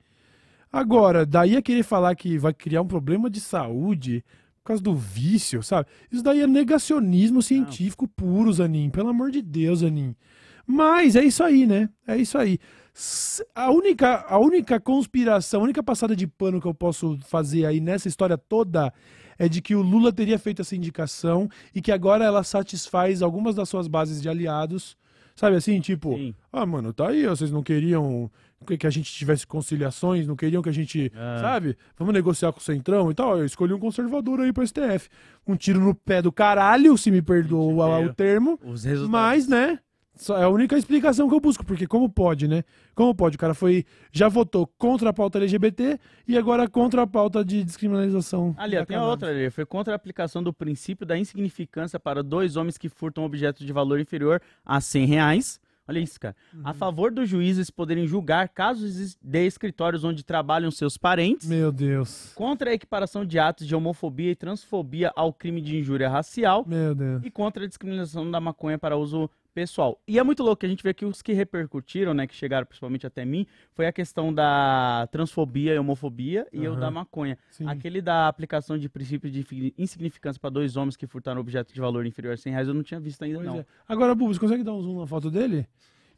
Agora, daí a querer falar que vai criar um problema de saúde por causa do vício, sabe? Isso daí é negacionismo científico puro, Zanin. Pelo amor de Deus, Zanin. Mas é isso aí, né? É isso aí. A única, a única conspiração, a única passada de pano que eu posso fazer aí nessa história toda é de que o Lula teria feito essa indicação e que agora ela satisfaz algumas das suas bases de aliados. Sabe assim, tipo, Sim. ah, mano, tá aí, vocês não queriam que a gente tivesse conciliações, não queriam que a gente, Ah. sabe? Vamos negociar com o Centrão e tal. Eu escolhi um conservador aí pro STF. Um tiro no pé do caralho, se me perdoa o termo. Os resultados. Mas, né? Só é a única explicação que eu busco, porque como pode, né? Como pode? O cara foi. Já votou contra a pauta LGBT e agora contra a pauta de descriminalização. Ali, tem a cannabis. outra ali. Foi contra a aplicação do princípio da insignificância para dois homens que furtam objetos de valor inferior a 100 reais. Olha isso, cara. A Uhum. favor dos juízes poderem julgar casos de escritórios onde trabalham seus parentes. Meu Deus. Contra a equiparação de atos de homofobia e transfobia ao crime de injúria racial. Meu Deus. E contra a discriminação da maconha para uso pessoal. E é muito louco que a gente vê que os que repercutiram, né, que chegaram principalmente até mim, foi a questão da transfobia e homofobia e o Aham. da maconha. Sim. Aquele da aplicação de princípio de insignificância para dois homens que furtaram objeto de valor inferior a 100 reais, eu não tinha visto ainda, Pois não. é. Agora, Bubu, você consegue dar um zoom na foto dele?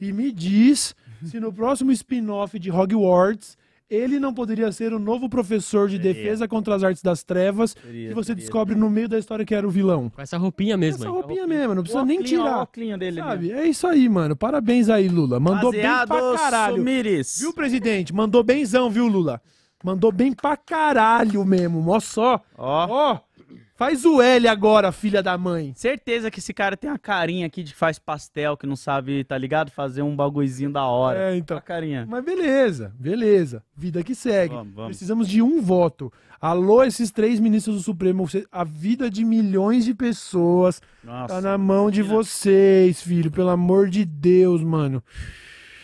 E me diz se no próximo spin-off de Hogwarts ele não poderia ser o novo professor de Seria. defesa contra as artes das trevas Seria, que você seria. descobre no meio da história que era o vilão. Com essa roupinha mesmo. Essa hein? roupinha mesmo, não precisa nem ó, tirar. dele Sabe? É isso aí, mano. Parabéns aí, Lula. ó. Mandou bem pra Baseado caralho. Sumires. Viu, presidente? Mandou benzão, viu, Lula? Mandou bem pra caralho mesmo. Mó só. Ó. Ó, faz o L agora, filha da mãe. Certeza que esse cara tem uma carinha aqui de faz pastel, que não sabe, tá ligado? Fazer um bagulhozinho da hora. É, então. A carinha. Mas beleza, beleza. Vida que segue. Vamos, vamos. Precisamos de um voto. Alô, esses três ministros do Supremo. A vida de milhões de pessoas Nossa. tá na mão de vocês, filho. Pelo amor de Deus, mano.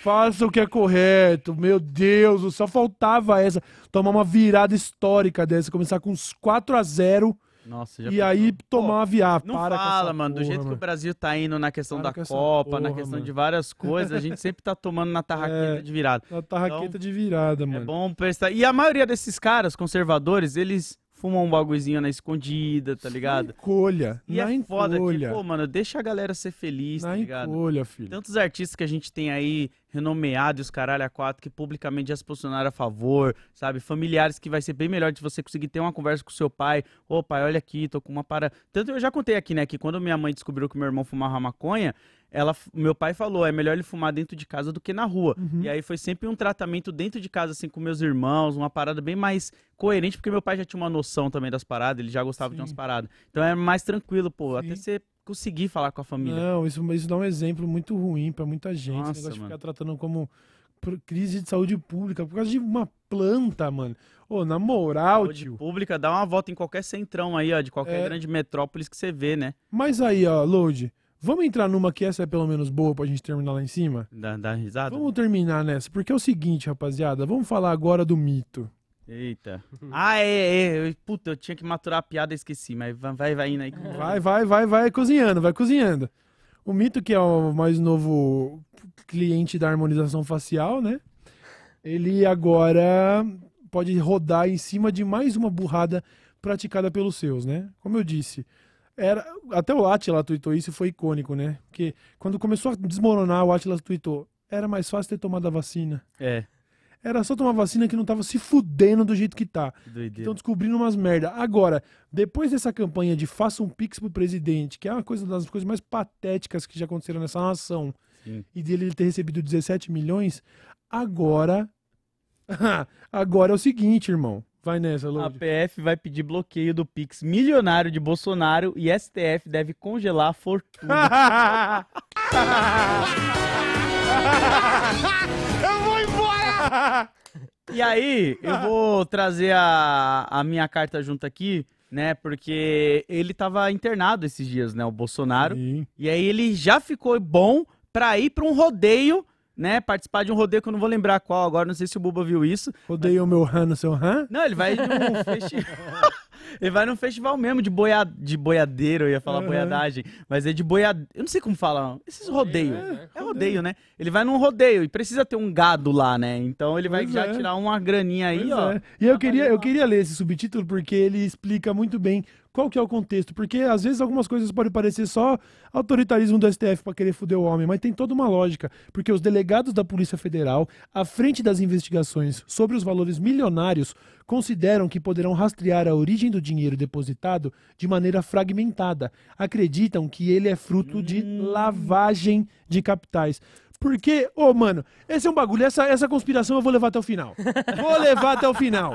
Faça o que é correto. Meu Deus, só faltava essa. Tomar uma virada histórica dessa. Começar com uns 4 a 0 Nossa, já e aí pensou? tomar uma viada. Não Para fala, mano, do porra, jeito que mano. o Brasil tá indo na questão Para da Copa, na porra, questão mano. de várias coisas, a gente sempre tá tomando na tarraqueta É. de virada. Ela tá raqueta de virada, É mano. bom prestar. E a maioria desses caras conservadores, eles fumam um bagulhozinho na escondida, tá ligado? Encolha. E na é foda que, encolha. pô, mano, deixa a galera ser feliz, na tá ligado? encolha, filho. Tantos artistas que a gente tem aí, renomeados, os caralho a quatro, que publicamente já se posicionaram a favor, sabe? Familiares que vai ser bem melhor de você conseguir ter uma conversa com seu pai. Ô, pai, olha aqui, tô com uma para. Tanto eu já contei aqui, né, que quando minha mãe descobriu que meu irmão fumava maconha, ela, meu pai falou, é melhor ele fumar dentro de casa do que na rua. Uhum. E aí foi sempre um tratamento dentro de casa, assim, com meus irmãos, uma parada bem mais coerente, porque meu pai já tinha uma noção também das paradas, ele já gostava de Sim. umas paradas. Então é mais tranquilo, pô, Sim. até você conseguir falar com a família. Não, isso, isso dá um exemplo muito ruim pra muita gente. Nossa, negócio de mano. ficar tratando como crise de saúde pública por causa de uma planta, mano. Ô, na moral, Saúde tio. pública, dá uma volta em qualquer centrão aí, ó, de qualquer É. grande metrópolis que você vê, né? Mas aí, ó, Load, vamos entrar numa que essa é pelo menos boa pra gente terminar lá em cima? Dá, dá risada? Vamos terminar nessa, porque é o seguinte, rapaziada, vamos falar agora do mito. Eita. Ah, é, é. eu- Puta, eu tinha que maturar a piada, esqueci, mas vai, vai, vai indo aí. Vai, vai, vai, vai cozinhando, vai cozinhando. O mito, que é o mais novo cliente da harmonização facial, né? Ele agora pode rodar em cima de mais uma burrada praticada pelos seus, né? Como eu disse, era até o Atila tweetou isso e foi icônico, né? Porque quando começou a desmoronar, o Atila tweetou: era mais fácil ter tomado a vacina. É, Era só tomar vacina que não tava se fudendo do jeito que tá. Estão descobrindo umas merda. Agora, depois dessa campanha de faça um pix pro presidente, que é uma coisa das coisas mais patéticas que já aconteceram nessa nação, Sim. e dele ter recebido 17 milhões, agora. agora é o seguinte, irmão. Vai nessa, A Lodi. PF vai pedir bloqueio do Pix milionário de Bolsonaro e STF deve congelar a fortuna. Eu vou embora! E aí, eu vou trazer a, a minha carta junto aqui, né? Porque ele tava internado esses dias, né? O Bolsonaro. Sim. E aí ele já ficou bom pra ir pra um rodeio, né? Participar de um rodeio que eu não vou lembrar qual agora, não sei se o Buba viu isso. Odeio o meu Han no seu Han? Não, ele vai num festival. ele vai num festival mesmo de, boia... de boiadeiro, eu ia falar Aham. boiadagem, mas é de boia. Eu não sei como fala, esses rodeios. né? É rodeio, né? Ele vai num rodeio e precisa ter um gado lá, né? Então ele vai Pois já é. tirar uma graninha aí, Pois ó. é. E eu Tá queria, eu queria ler esse subtítulo porque ele explica muito bem qual que é o contexto. Porque às vezes algumas coisas podem parecer só autoritarismo do STF para querer foder o homem, mas tem toda uma lógica. Porque os delegados da Polícia Federal, à frente das investigações sobre os valores milionários, consideram que poderão rastrear a origem do dinheiro depositado de maneira fragmentada. Acreditam que ele é fruto de lavagem de capitais. Porque, ô, mano, esse é um bagulho, essa, essa conspiração eu vou levar até o final. Vou levar até o final.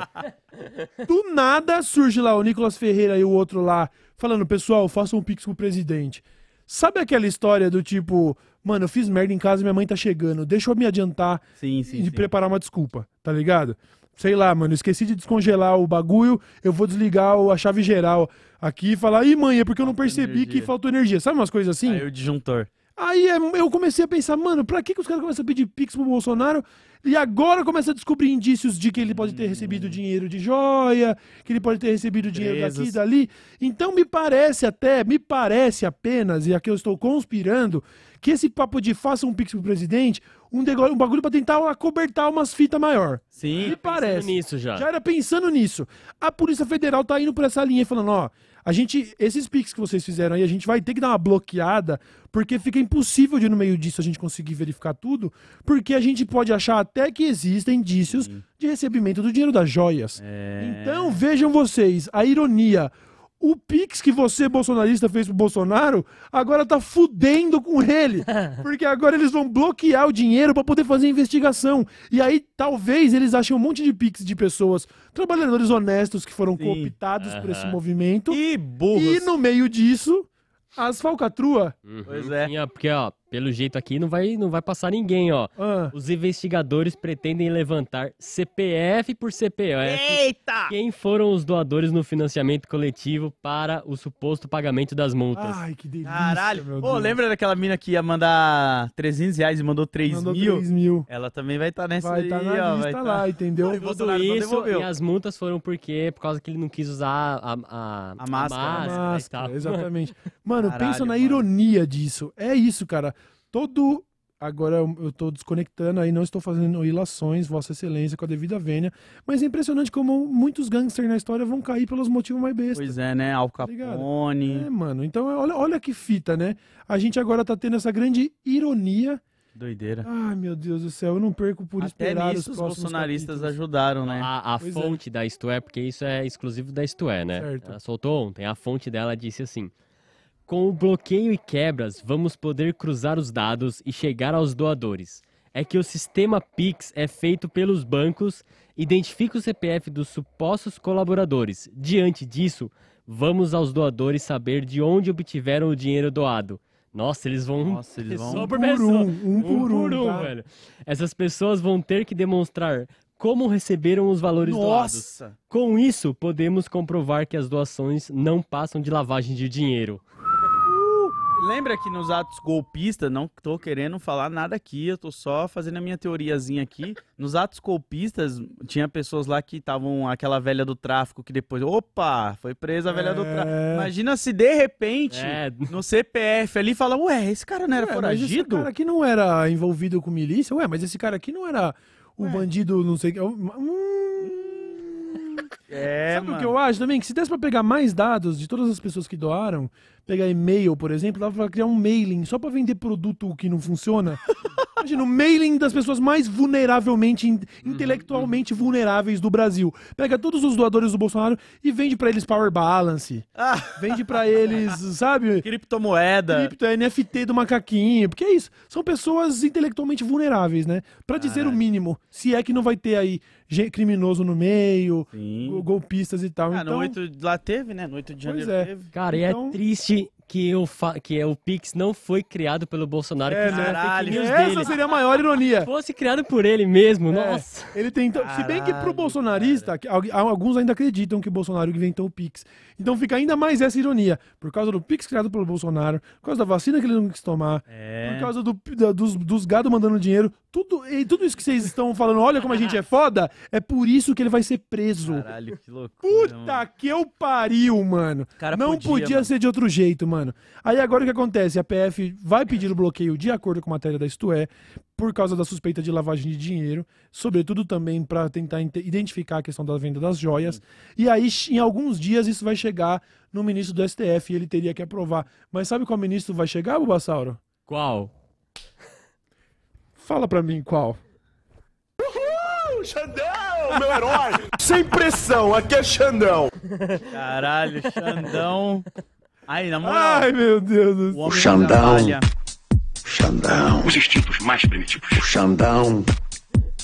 Do nada surge lá o Nicolas Ferreira e o outro lá falando, pessoal, façam um pix pro presidente. Sabe aquela história do tipo, mano, eu fiz merda em casa e minha mãe tá chegando, deixa eu me adiantar Sim, e sim, de sim. preparar uma desculpa, tá ligado? Sei lá, mano, esqueci de descongelar o bagulho, eu vou desligar a chave geral aqui e falar, ih, mãe, é porque eu não percebi energia." que faltou energia. Sabe umas coisas assim? Aí o disjuntor. Aí é- eu comecei a pensar, mano, pra que, que os caras começam a pedir pix pro Bolsonaro e agora começa a descobrir indícios de que ele pode ter recebido dinheiro de joia, que ele pode ter recebido dinheiro daqui e dali. Então me parece até, me parece apenas, e aqui eu estou conspirando, que esse papo de faça um pix pro presidente, um, dego- um bagulho pra tentar acobertar umas fitas maior. Sim. Me parece. nisso já. Já era pensando nisso. A Polícia Federal tá indo por essa linha e falando, ó, a gente, esses pics que vocês fizeram aí, a gente vai ter que dar uma bloqueada, porque fica impossível de no meio disso a gente conseguir verificar tudo, porque a gente pode achar até que existem indícios de recebimento do dinheiro das joias. É... Então, vejam vocês, a ironia. O Pix que você, bolsonarista, fez pro Bolsonaro, agora tá fudendo com ele. Porque agora eles vão bloquear o dinheiro pra poder fazer investigação. E aí, talvez, eles achem um monte de Pix de pessoas, trabalhadores honestos que foram Sim. cooptados por esse movimento. E burros. E no meio disso, as falcatrua. Uhum. Pois é. Ó, porque, ó, pelo jeito aqui não vai, não vai passar ninguém, ó. Ah, Os investigadores pretendem levantar CPF por CPF Eita! quem foram os doadores no financiamento coletivo para o suposto pagamento das multas. ai, que delícia. Caralho. meu Pô, Deus. lembra daquela mina que ia mandar 300 reais e mandou 3 Mandou mil? 3 mil. Ela também vai estar nessa Vai aí, estar na ó. lista vai lá, tá... entendeu? Oi, Tudo Bolsonaro isso e as multas foram porque por causa que ele não quis usar a, a, A máscara. e Máscara, tal. exatamente. Mano, Caralho, pensa na mano. ironia disso. É isso, cara. Todo. Agora eu tô desconectando aí, não estou fazendo ilações, Vossa Excelência, com a devida vênia. Mas é impressionante como muitos gangsters na história vão cair pelos motivos mais bestas. Pois é, né? Al ligado? Capone. É, mano. Então, olha, olha que fita, né? A gente agora tá tendo essa grande ironia. Doideira. Ai, meu Deus do céu, eu não perco por Até esperar nisso os os bolsonaristas capítulos. ajudaram, né? A, a é. fonte da Isto É, porque isso é exclusivo da Isto É, né? Certo. Ela soltou ontem. A fonte dela disse assim: Com o bloqueio e quebras, vamos poder cruzar os dados e chegar aos doadores. É que o sistema Pix é feito pelos bancos, identifica o CPF dos supostos colaboradores. Diante disso, vamos aos doadores saber de onde obtiveram o dinheiro doado. Nossa, eles vão Nossa, eles vão- Um por pessoa. um, um por um, tá? velho. Essas pessoas vão ter que demonstrar como receberam os valores doados. Nossa! Com isso, podemos comprovar que as doações não passam de lavagem de dinheiro. Lembra que nos atos golpistas, não tô querendo falar nada aqui, eu tô só fazendo a minha teoriazinha aqui. Nos atos golpistas, tinha pessoas lá que estavam, aquela velha do tráfico que depois, opa, foi presa a velha do tráfico. É. Imagina se de repente, É, no CPF ali, fala, ué, esse cara não era Ué, mas esse foragido? cara aqui não era envolvido com milícia? Ué, mas esse cara aqui não era o bandido, não sei o que. Hum... É, Sabe o mano. que eu acho também? Que se desse pra pegar mais dados de todas as pessoas que doaram, pegar e-mail, por exemplo, dava pra criar um mailing só pra vender produto que não funciona. Imagina, o mailing das pessoas mais vulneravelmente, in- Uhum, intelectualmente vulneráveis do Brasil. Pega todos os doadores do Bolsonaro e vende pra eles Power Balance. Ah, Vende pra eles, sabe? criptomoeda. Cripto, NFT do macaquinho. Porque é isso. São pessoas intelectualmente vulneráveis, né? Pra dizer o mínimo. Se é que não vai ter aí criminoso no meio, Sim. go- golpistas e tal. Ah, então, no 8 lá teve, né? No 8 de Pois janeiro é. teve. Cara, e Então- é triste que o, fa- que é, o Pix não foi criado pelo Bolsonaro, É, que era caralho. essa dele. seria a maior ironia. Se fosse criado por ele mesmo, É, nossa. Ele tentou. Se bem que pro Caralho, bolsonarista, algu- alguns ainda acreditam que o Bolsonaro inventou o Pix. Então fica ainda mais essa ironia. Por causa do Pix criado pelo Bolsonaro, por causa da vacina que ele não quis tomar, É. por causa do, da- dos, dos gado mandando dinheiro, tudo, e tudo isso que vocês estão falando, olha como a gente é foda, é por isso que ele vai ser preso. Caralho, que loucura. Puta mano. que eu pariu, mano. Cara, não podia, podia, mano. ser de outro jeito, mano. Aí agora o que acontece? A PF vai pedir o bloqueio de acordo com a matéria da Isto É, por causa da suspeita de lavagem de dinheiro, sobretudo também para tentar identificar a questão da venda das joias. E aí, em alguns dias, isso vai chegar no ministro do STF e ele teria que aprovar. Mas sabe qual ministro vai chegar, Bulbasauro? Qual? Fala pra mim qual. Xandão, meu herói! Sem pressão, aqui é Xandão. Caralho, Xandão. Aí, na moral, Ai, meu Deus do o céu. homem Xandão. Xandão, Os instintos mais primitivos. Xandão,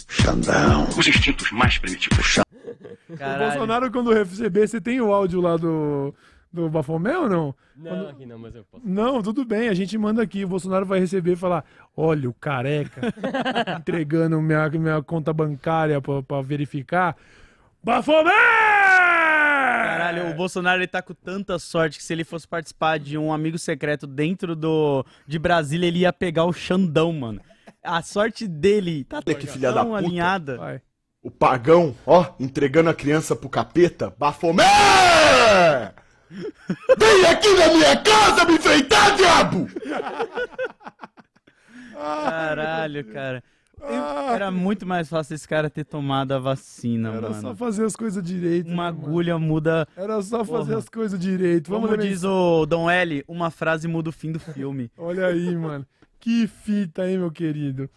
Xandão, Os instintos mais primitivos. O Caralho. Bolsonaro, quando receber, você tem o áudio lá do, do Bafomé ou não? Não, aqui não, mas eu posso. Não, tudo bem, a gente manda aqui. O Bolsonaro vai receber e falar: olha, o careca entregando minha, minha conta bancária pra, pra verificar. Bafomé! Caralho, o Bolsonaro ele tá com tanta sorte que se ele fosse participar de um amigo secreto dentro do de Brasília, ele ia pegar o Xandão, mano. A sorte dele tá Olha que filha da tão puta. alinhada. Vai. O pagão, ó, entregando a criança pro capeta. Bafomé! Vem aqui na minha casa me enfrentar, diabo! Caralho, cara. Ah, Era muito mais fácil esse cara ter tomado a vacina, era mano. só fazer as coisas direito. Uma né, mano? agulha muda. Era só fazer Porra. as coisas direito. Vamos Como diz o Dom L, uma frase muda o fim do filme. Olha aí, mano. Que fita, hein, meu querido.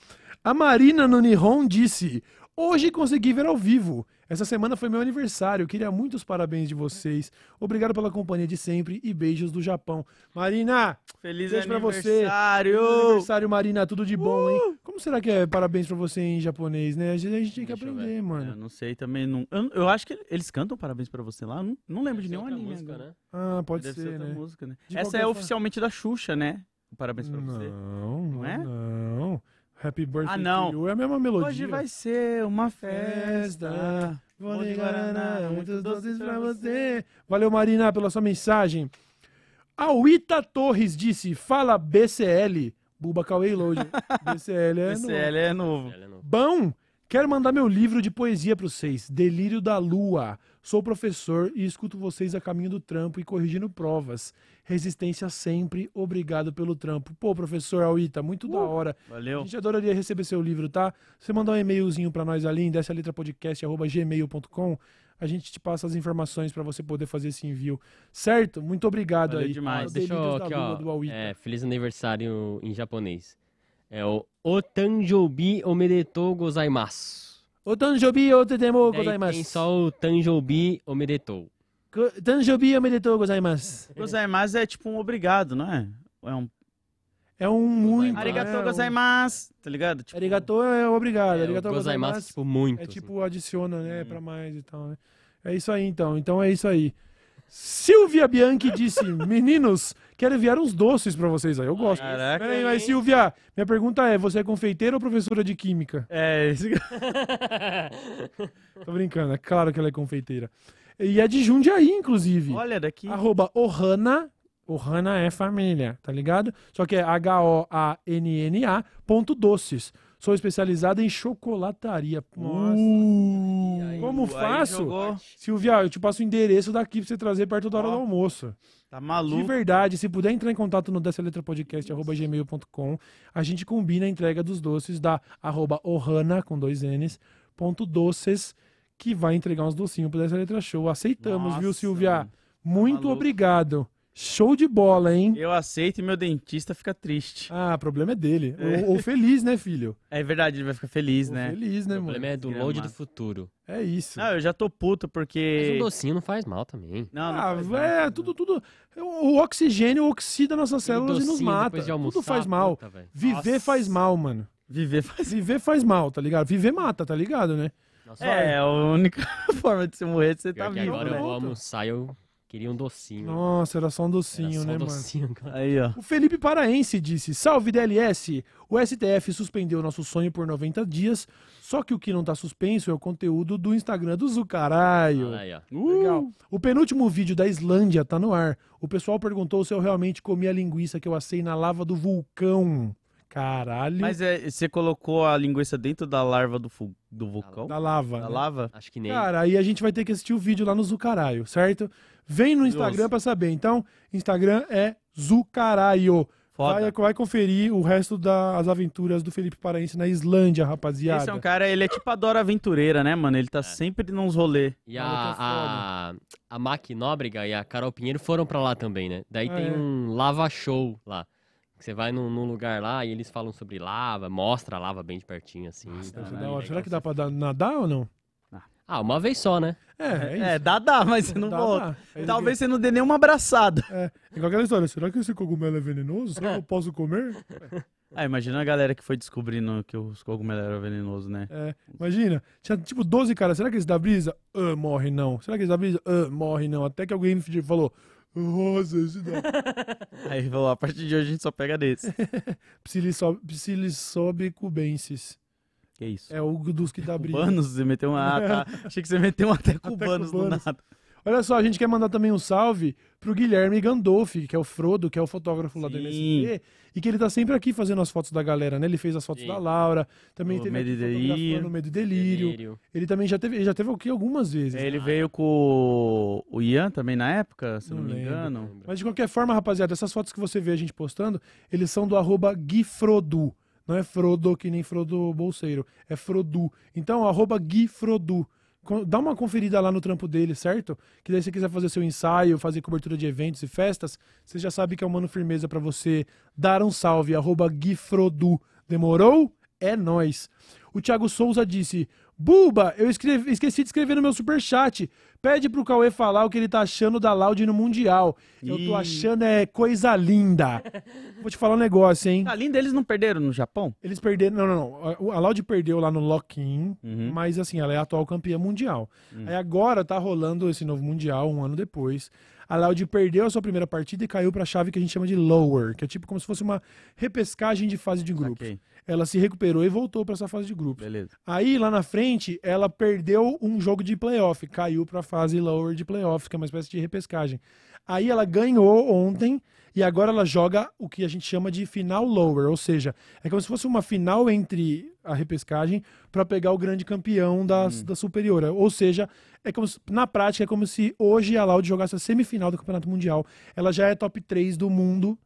A Marina no Nihon disse: Hoje consegui ver ao vivo. Essa semana foi meu aniversário. Queria muitos parabéns de vocês. Obrigado pela companhia de sempre e beijos do Japão. Marina, Feliz Beijo pra você. aniversário! aniversário, Marina. Tudo de bom, hein? Como será que é parabéns pra você em japonês, né? A gente, a gente tem que Deixa eu aprender, Eu mano. não sei também. Não, eu, eu acho que eles cantam parabéns pra você lá. eu Não, não lembro de nenhum Outra anime. música, agora. né? Ah, pode Deve ser ser, outra né? música, né? De Essa é forma. oficialmente da Xuxa, né? Parabéns pra você. Não, não é? Não. Happy Birthday Ah, não. to you é a mesma melodia. Hoje vai ser uma Festa. Vou Bom de ligar, Guaraná, muitos doces pra você. Valeu, Marina, pela sua mensagem. A Wita Torres disse: Fala BCL. Buba Cauê Load. BCL é. É novo. Ela não- Bom, quero mandar meu livro de poesia para vocês, Delírio da Lua. Sou professor e escuto vocês a caminho do trampo e corrigindo provas. Resistência sempre, obrigado pelo trampo. Pô, professor Alita, muito da hora. A Valeu. gente adoraria receber seu livro, tá? Você mandar um e-mailzinho para nós ali, dessa letra. A gente te passa as informações para você poder fazer esse envio. Certo? Muito obrigado Valeu aí. demais. Deixa eu aqui, ó. É, feliz aniversário em japonês. É o Otanjobi Omedetou Gozaimasu. O Tanjobi Otetemo Daí tem gozaimasu. só o Tanjobi Omedetou. Go- Tanjobi gozaimasu. Gozaimasu é tipo um obrigado, não é? É um É um muito. arigato é, um- gozaimasu, tá ligado? Tipo, Arigato é obrigado. É, o arigato Gozaimasu, gozaimasu tipo, muito. é assim. tipo adiciona, né, Hum. pra mais e tal, né? É isso aí então. Então é isso aí. Silvia Bianchi disse: Meninos, quero enviar uns doces pra vocês aí. Eu gosto. Caraca. Peraí, mas Silvia, minha pergunta é: você é confeiteira ou professora de química? É, esse... Tô brincando, é claro que ela é confeiteira. E é de Jundiaí, inclusive. olha daqui. Arroba Ohana. Ohana é família, tá ligado? Só que é H-O-A-N-N-A ponto doces. Sou especializada em chocolataria. Nossa. Uh, Como aí faço? jogou. Silvia, eu te passo o endereço daqui pra você trazer perto da hora Ó. do almoço. Tá De maluco. verdade, se puder entrar em contato no dessa letra podcast, arroba gmail.com, a gente combina a entrega dos doces da arroba ohana, com dois N's, ponto doces, que vai entregar uns docinhos pro dessa letra show. Aceitamos, viu, Nossa, Silvia? mano. Muito maluco. obrigado. Show de bola, hein? Eu aceito e meu dentista fica triste. Ah, o problema é dele. Ou, ou feliz, né, filho? É verdade, ele vai ficar feliz, Ou né? feliz, né, O mano? problema é do load do futuro. É isso. Não, eu já tô puto Mas um porque. docinho não faz mal também. Não, não Ah, faz mal. é, tudo, tudo. O o oxigênio oxida nossas células e nos docinho mata. depois de almoçar, tudo faz mal. puta. Viver Nossa. faz mal, mano. Viver faz. Viver faz mal, tá ligado? Viver mata, tá ligado, né? Nossa, É, a única forma de você morrer é de você pior tá vivo, agora né? eu vou almoçar e eu queria um docinho. Nossa, era só um docinho, Era só né, mano? docinho, cara. Aí, ó. O Felipe Paraense disse: Salve DLS! O STF suspendeu nosso sonho por 90 dias, só que o que não tá suspenso é o conteúdo do Instagram do Zucaralho. Olha aí, ó. Legal. O penúltimo vídeo da Islândia tá no ar. O pessoal perguntou se eu realmente comi a linguiça que eu assei na lava do vulcão. Caralho. Mas é, você colocou a linguiça dentro da larva do, fu- do vulcão? Da lava. Da né? lava? Acho que nem. Cara, aí a gente vai ter que assistir o vídeo lá no Zucaralho, certo? Vem no Instagram Nossa. pra saber. Então, Instagram é Zucaralho. Foda. Vai, vai conferir o resto das aventuras do Felipe Paraense na Islândia, rapaziada. Esse é um cara, ele é tipo a Dora Aventureira, né, mano? Ele tá sempre nos rolê. E Maluco é a, a, a Mac Nóbrega e a Carol Pinheiro foram pra lá também, né? Daí Ah, tem é. um lava show lá. Que Você vai num, num lugar lá e eles falam sobre lava, mostra a lava bem de pertinho, assim. Deve ser Caralho, da hora. legal. Será que dá pra dar- nadar ou não? Ah, uma vez só, né? É, é isso. É, dá, dá, mas você não Dá, volta. dá. Talvez você não dê nenhuma abraçada. É, igual aquela história, será que esse cogumelo é venenoso? Será que eu posso comer? Ah, imagina a galera que foi descobrindo que os cogumelos eram venenosos, né? É, imagina, tinha tipo 12 caras, será que esse da brisa? Ah, morre não. Será que esse da brisa? Ah, morre não. Até que alguém falou, esse da... Aí falou, a partir de hoje a gente só pega desse. Psiliso- Psilissobicubensis. que isso? É o dos que dá brisa. Cubanos, você meteu uma. Ah, tá. Achei que você meteu um até cubanos do cubanos. nada. Olha só, a gente quer mandar também um salve pro Guilherme Gandolfi, que é o Frodo, que é o fotógrafo lá do Sim. MSP, e que ele tá sempre aqui fazendo as fotos da galera, né? Ele fez as fotos Sim. da Laura, também O teve Medo e Delírio. fotografando Medo e Delírio. Ele também já teve, já teve aqui algumas vezes. Ele veio com o Ian também na época, se não, Não me lembro. engano. Mas de qualquer forma, rapaziada, essas fotos que você vê a gente postando, eles são do arroba Guifrodu. Não é Frodo que nem Frodo Bolseiro, é Frodu. Então, arroba Guifrodu. Dá uma conferida lá no trampo dele, certo? Que daí você quiser fazer seu ensaio, fazer cobertura de eventos e festas, você já sabe que é o Mano Firmeza pra você dar um salve, arroba Guifrodu. Demorou? É nóis. O Thiago Souza disse: Buba, eu escrevi- esqueci de escrever no meu superchat. Pede pro Cauê falar o que ele tá achando da Loud no Mundial. Eu Ih. tô achando é coisa linda. Vou te falar um negócio, hein? Além deles não perderam no Japão? Eles perderam. Não, não, não. A- A Loud perdeu lá no lock-in, Uhum. mas assim, ela é a atual campeã mundial. Aí agora tá rolando esse novo mundial, um ano depois. A Loud perdeu a sua primeira partida e caiu pra chave que a gente chama de lower, que é tipo como se fosse uma repescagem de fase de grupos. Ok, Ela se recuperou e voltou pra essa fase de grupos. beleza. Aí, lá na frente, ela perdeu um jogo de playoff, caiu pra fase lower de playoff, que é uma espécie de repescagem. Aí ela ganhou ontem e agora ela joga o que a gente chama de final lower, ou seja, é como se fosse uma final entre a repescagem pra pegar o grande campeão das, da superior. Ou seja, é como se- na prática é como se hoje a Loud jogasse a semifinal do Campeonato Mundial. Ela já é top 3 do mundo.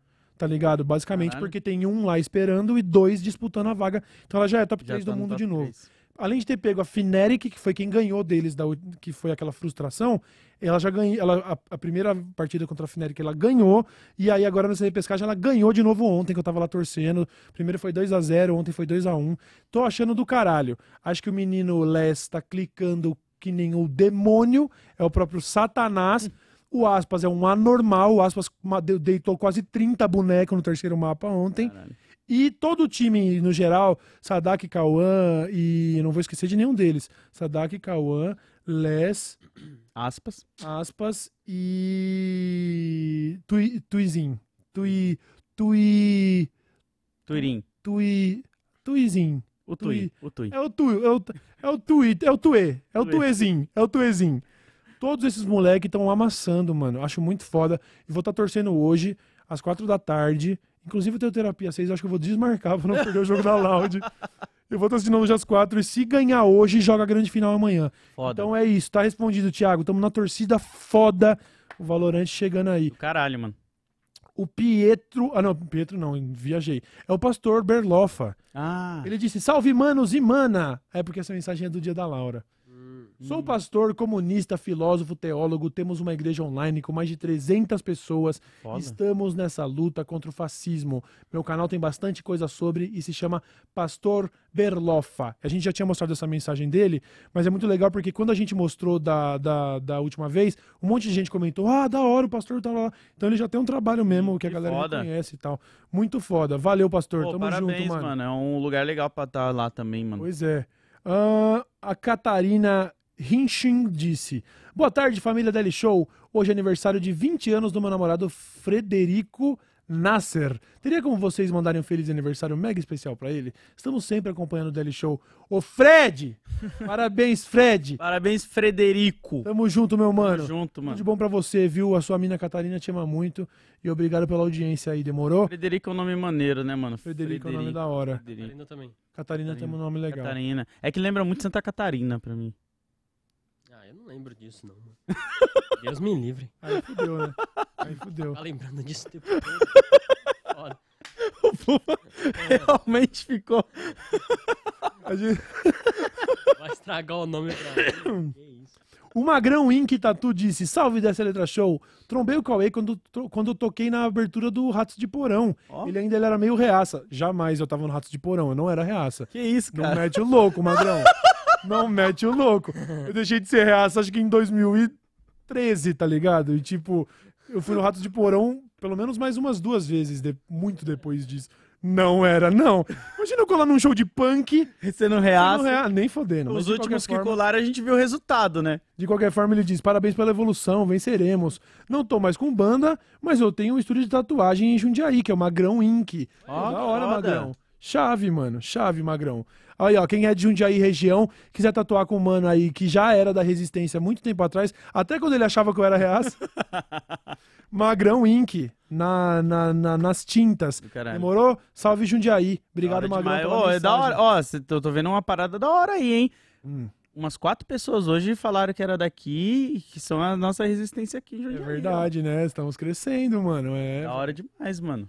Tá ligado? Basicamente Caralho. porque tem um lá esperando e dois disputando a vaga. Então ela já é top Já 3 tá do mundo de novo três. além de ter pego a Fnatic, que foi quem ganhou deles, da, que foi aquela frustração, ela já ganhou. Ela, a, a primeira partida contra a Fnatic ela ganhou, e aí agora nessa repescagem ela ganhou de novo ontem, que eu tava lá torcendo. Primeiro foi 2 a 0 ontem foi 2 a 1 Tô achando do caralho. Acho que o menino Les tá clicando que nem o demônio, é o próprio Satanás. O Aspas é um anormal, o Aspas deitou quase 30 bonecos no terceiro mapa ontem. Caralho. E todo o time, no geral, Sadak, Cauã e não vou esquecer de nenhum deles. Sadak, Cauã, Les, Aspas. Aspas e Tui, Tuizin. Tui, Tui, Tuirim. Tui, Tuizin. O Tui. O Tui. É o Tui, é o, é o Tui, é o Tuê, é o Tuê. Tuezin, é o Tuezin. Todos esses moleques estão amassando, mano. Acho muito foda. E vou estar torcendo hoje, às quatro da tarde. Inclusive, eu tenho terapia às seis, acho que eu vou desmarcar pra não perder o jogo da Loud. Eu vou estar assistindo hoje às quatro. E se ganhar hoje, joga a grande final amanhã. Foda. Então é isso, tá respondido, Thiago. Tamo na torcida foda. O Valorante chegando aí. Do caralho, mano. O Pietro. Ah, não, Pietro não, viajei. É o pastor Berlofa. Ah. Ele disse: Salve, manos e mana. É porque essa mensagem é do dia da Laura. Sou pastor, comunista, filósofo, teólogo. Temos uma igreja online com mais de 300 pessoas. Foda. Estamos nessa luta contra o fascismo. Meu canal tem bastante coisa sobre e se chama Pastor Berloffa. A gente já tinha mostrado essa mensagem dele, mas é muito legal porque quando a gente mostrou da, da, da última vez, um monte de gente comentou: Ah, da hora, o pastor tá lá. Então ele já tem um trabalho mesmo que a galera foda. reconhece e tal. Muito foda. Valeu, pastor. Pô, Tamo parabéns, junto, mano. É um lugar legal pra estar lá também, mano. Pois é. Ah, a Catarina Hinchin disse: Boa tarde, família Deli Show. Hoje é aniversário de 20 anos do meu namorado Frederico Nasser. Teria como vocês mandarem um feliz aniversário mega especial pra ele? Estamos sempre acompanhando o Deli Show. Ô Fred! Parabéns, Fred! Parabéns, Frederico. Tamo junto, meu mano. Tamo junto, Tudo mano. de bom pra você, viu? A sua mina Catarina te ama muito. E obrigado pela audiência aí, demorou? Frederico é um nome maneiro, né, mano? Frederico é o nome da hora. Frederico. Catarina também. Catarina tem um nome legal. Catarina. É que lembra muito Santa Catarina pra mim. Eu não lembro disso, não, mano. Deus me livre. Aí fudeu, né? Aí fudeu. Tá lembrando disso o tempo todo. Foda. O Puma realmente ficou. A gente- Vai estragar o nome pra ele. Que isso. O Magrão Inc. Tatu disse: Salve dessa letra show. Trombei o Cauê quando, quando eu toquei na abertura do Ratos de Porão. Ó. Ele ainda ele era meio reaça. Jamais eu tava no Ratos de Porão, eu não era reaça. Que isso, Não cara? mete o louco, Magrão. Não mete o louco. Eu deixei de ser reaça acho que em 2013, tá ligado? E tipo, eu fui no Ratos de Porão pelo menos mais umas duas vezes, de- muito depois disso. Não era, não. Imagina eu colar num show de punk. Você não e não reaça. rea- nem fodendo. Os últimos que forma- colaram, a gente viu o resultado, né? De qualquer forma, ele diz: parabéns pela evolução, venceremos. Não tô mais com banda, mas eu tenho um estúdio de tatuagem em Jundiaí, que é o Magrão Inc. Ó, da hora, foda. Magrão. Chave, mano. Chave, Magrão. Aí, ó, quem é de Jundiaí região, quiser tatuar com um mano aí que já era da resistência há muito tempo atrás, até quando ele achava que eu era reaça. Magrão Inc. Na, na- na- nas tintas. Demorou? Salve Jundiaí. Obrigado, Magrão. demais. pela Ô, é da hora. Ó, cê- tô, tô vendo uma parada da hora aí, hein? Hum. Umas quatro pessoas hoje falaram que era daqui e que são a nossa resistência aqui em É Jundiaí, verdade, né? Estamos crescendo, mano. ó. É Da hora demais, mano.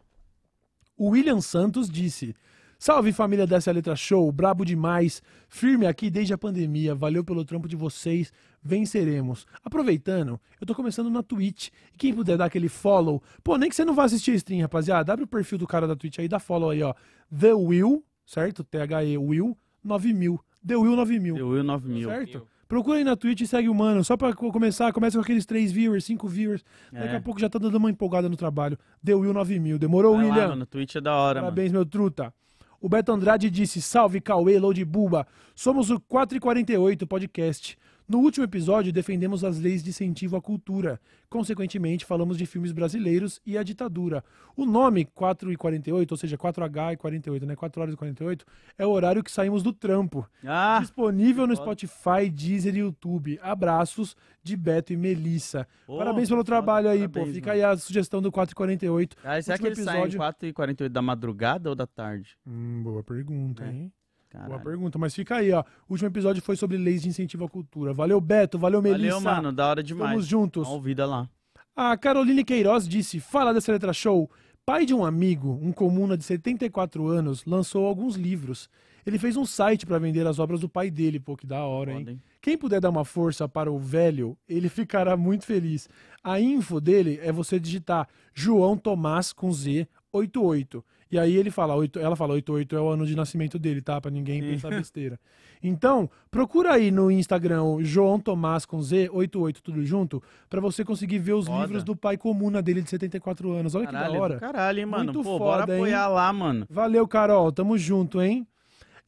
O William Santos disse: Salve família dessa letra show, brabo demais, firme aqui desde a pandemia, valeu pelo trampo de vocês, venceremos. Aproveitando, eu tô começando na Twitch, e quem puder dar aquele follow, pô, nem que você não vá assistir a stream, rapaziada, abre o perfil do cara da Twitch aí, dá follow aí, ó, The Will, certo? T-H-E Will 9000, The Will 9000, Deu Will 9000. certo? Procura aí na Twitch e segue o mano, só pra co- começar, começa com aqueles 3 viewers, 5 viewers, daqui É. a pouco já tá dando uma empolgada no trabalho. The Will 9000, demorou, Vai lá, William? mano. Twitch é da hora, mano. Parabéns, meu truta. O Beto Andrade disse: Salve, Cauê, Load Buba. Somos o 448 podcast. No último episódio, defendemos as leis de incentivo à cultura. Consequentemente, falamos de filmes brasileiros e a ditadura. O nome 4 e 48, ou seja, 4H e 48, né? 4 horas e 48, é o horário que saímos do trampo. Ah, Disponível no. Spotify, Deezer e YouTube. Abraços de Beto e Melissa. Pô, Parabéns pelo trabalho aí, pô. parabéns, Fica mano. aí a sugestão do 448. ah, será que último ele sai em episódio- 4h48 da madrugada ou da tarde? Hum, boa pergunta, É. hein? Boa Caralho. pergunta, mas fica aí, ó. O último episódio foi sobre leis de incentivo à cultura. Valeu, Beto. Valeu, Melissa. Valeu, mano. Da hora demais. Estamos juntos. Uma ouvida lá. A Caroline Queiroz disse: Fala dessa letra show. Pai de um amigo, um comuna de 74 anos, lançou alguns livros. Ele fez um site para vender as obras do pai dele. Pô, que da hora, hein? Hein? Quem puder dar uma força para o velho, ele ficará muito feliz. A info dele é você digitar João Tomás com Z 88. E aí ele fala, oito- ela fala 88 é o ano de nascimento dele, tá? Pra ninguém pensar besteira. Então, procura aí no Instagram o João Tomás com Z 88 tudo junto, pra você conseguir ver os Foda. livros do pai comuna dele de 74 anos. Olha que Caralho, da do hora. caralho, hein, mano. Muito Pô, bora foda, hein? apoiar lá, mano. Valeu, Carol. Tamo junto, hein?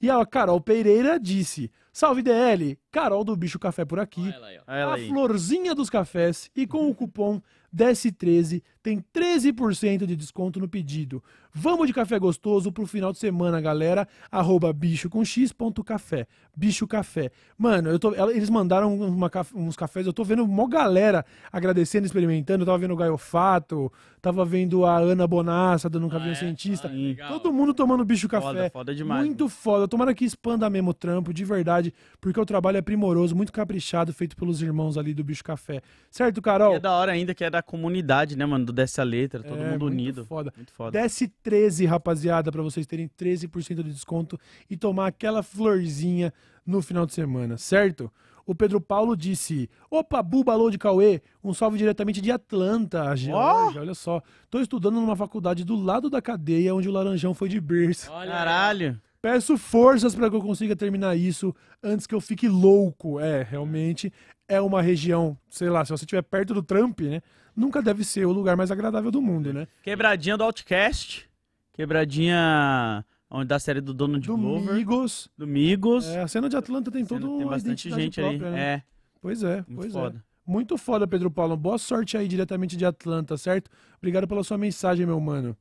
E a Carol Pereira disse: Salve DL, Carol do Bicho Café por aqui Olha ela aí, ó. Olha ela a florzinha dos cafés e com o cupom DS13 tem 13% de desconto no pedido. Vamos de café gostoso pro final de semana, galera. Arroba bicho com x.café. Bicho Café. Mano, eu tô, eles mandaram uma uns cafés, eu tô vendo mó galera agradecendo, experimentando. Eu tava vendo o Gaiofato, tava vendo a Ana Bonassa dando um caminho é? cientista. Ah. Todo mundo tomando bicho café. Foda, foda demais. Muito foda. Tomara que expanda mesmo o trampo, de verdade, porque o trabalho é primoroso, muito caprichado, feito pelos irmãos ali do Bicho Café. Certo, Carol? E é da hora ainda que é da comunidade, né, mano? Do Dessa Letra, todo É, mundo muito unido. foda. Muito foda. Desce 13, rapaziada, pra vocês terem 13% de desconto e tomar aquela florzinha no final de semana, certo? O Pedro Paulo disse: Opa, Buba Alô de Cauê, um salve diretamente de Atlanta, Georgia. Olha só, tô estudando numa faculdade do lado da cadeia onde o Laranjão foi de berço. Olha, Caralho. Peço forças para que eu consiga terminar isso antes que eu fique louco. É, realmente é uma região, sei lá, se você estiver perto do Trump, né? Nunca deve ser o lugar mais agradável do mundo, né? Quebradinha do Outcast. Quebradinha onde da série do Donald Glover. Domingos. Do Migos. É, a cena de Atlanta tem todo Tem bastante gente própria, ali. né? É, Pois é, muito pois é. foda. Muito foda, Pedro Paulo. Boa sorte aí diretamente de Atlanta, certo? Obrigado pela sua mensagem, meu mano.